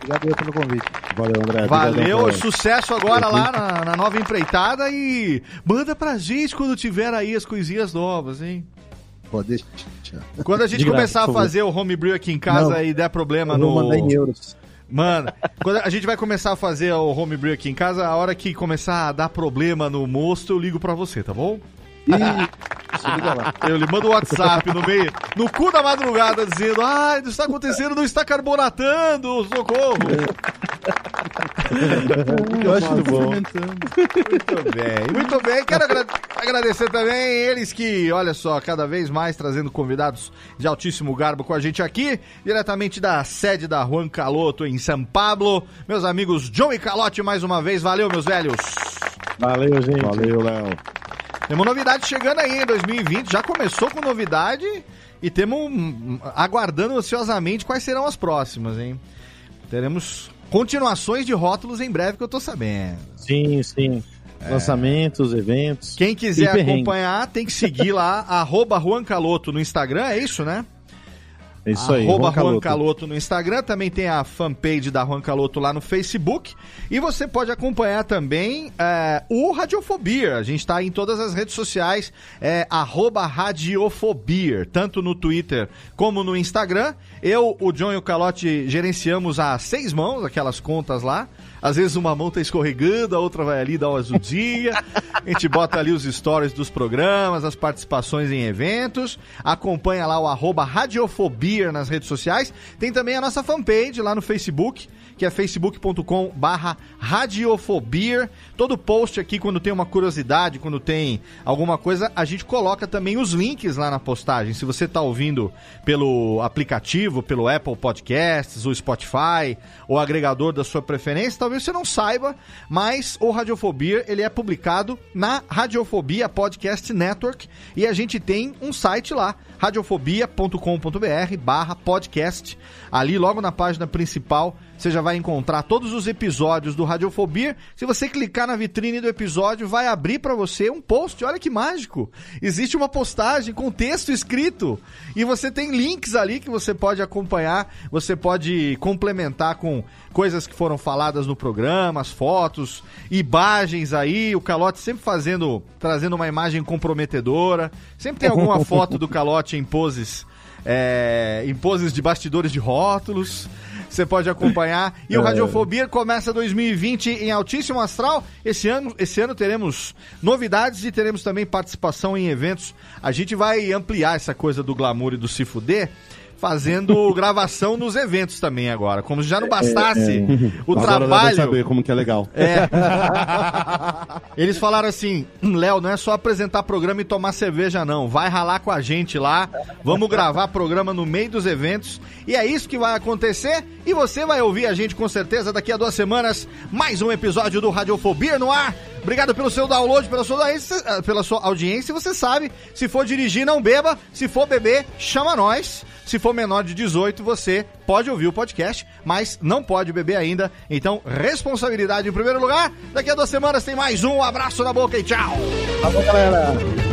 Obrigado aí pelo convite. Valeu, André. Valeu, Obrigadão, sucesso agora lá na, na nova empreitada e manda pra gente quando tiver aí as coisinhas novas, hein? Pode deixar. Quando a gente De graça, começar a favor. fazer o homebrew aqui em casa Não. e der problema mandar em no. euros. Mano, quando a gente vai começar a fazer o homebrew aqui em casa, a hora que começar a dar problema no mosto, eu ligo pra você, tá bom? Liga lá. Eu lhe mando o WhatsApp no meio, no cu da madrugada, dizendo: Ai, isso está acontecendo, não está carbonatando, socorro. Eu acho muito bom. Muito bem, muito bem. Quero agra- agradecer também eles que, olha só, cada vez mais trazendo convidados de altíssimo garbo com a gente aqui, diretamente da sede da Juan Caloto em São Paulo. Meus amigos John e Calote, mais uma vez, valeu, meus velhos. Valeu, gente. Valeu, Léo. Temos novidade chegando aí em 2020, já começou com novidade e temos hum, aguardando ansiosamente quais serão as próximas, hein? Teremos continuações de rótulos em breve que eu tô sabendo. Sim, sim. Lançamentos, eventos. Quem quiser acompanhar, tem que seguir lá, arroba Juan Caloto no Instagram, é isso, né? É isso aí. Arroba Juan Juan Caloto. Caloto no Instagram, também tem a fanpage da Juan Caloto lá no Facebook. E você pode acompanhar também é, o Radiofobia. A gente está em todas as redes sociais, é, arroba Radiofobia, tanto no Twitter como no Instagram. Eu, o John e o Calote gerenciamos a seis mãos, aquelas contas lá. Às vezes uma mão tá escorregando, a outra vai ali dar uma azudinha. A gente bota ali os stories dos programas, as participações em eventos. Acompanha lá o arroba Radiofobia nas redes sociais. Tem também a nossa fanpage lá no Facebook, que é facebook.com barra Radiofobia. Todo post aqui, quando tem uma curiosidade, quando tem alguma coisa, a gente coloca também os links lá na postagem. Se você tá ouvindo pelo aplicativo, pelo Apple Podcasts, o Spotify, ou agregador da sua preferência, talvez você não saiba, mas o Radiofobia, ele é publicado na Radiofobia Podcast Network e a gente tem um site lá, radiofobia.com.br barra podcast. Ali, logo na página principal, você já vai encontrar todos os episódios do Radiofobia. Se você clicar na vitrine do episódio, vai abrir para você um post. Olha que mágico! Existe uma postagem com texto escrito e você tem links ali que você pode acompanhar, você pode complementar com coisas que foram faladas no programa, as fotos, imagens aí, o Calote sempre fazendo, trazendo uma imagem comprometedora. Sempre tem alguma foto do Calote em poses, é, em poses de bastidores de rótulos. Você pode acompanhar. E o Radiofobia começa 2020 em altíssimo astral. Esse ano, esse ano teremos novidades e teremos também participação em eventos. A gente vai ampliar essa coisa do glamour e do se fuder, fazendo gravação nos eventos também agora. Como se já não bastasse o Agora trabalho. saber como que é legal. É. Eles falaram assim: "Hum, Léo, não é só apresentar programa e tomar cerveja, não. Vai ralar com a gente lá. Vamos gravar programa no meio dos eventos. E é isso que vai acontecer. E você vai ouvir a gente com certeza daqui a duas semanas. Mais um episódio do Radiofobia no ar. Obrigado pelo seu download, pela sua, audiência- eh, pela sua audiência. Você sabe, se for dirigir, não beba. Se for beber, chama nós. Se for menor de 18, você pode ouvir o podcast, mas não pode beber ainda. Então, responsabilidade em primeiro lugar. Daqui a duas semanas tem mais um. Abraço na boca e tchau. Falou, galera.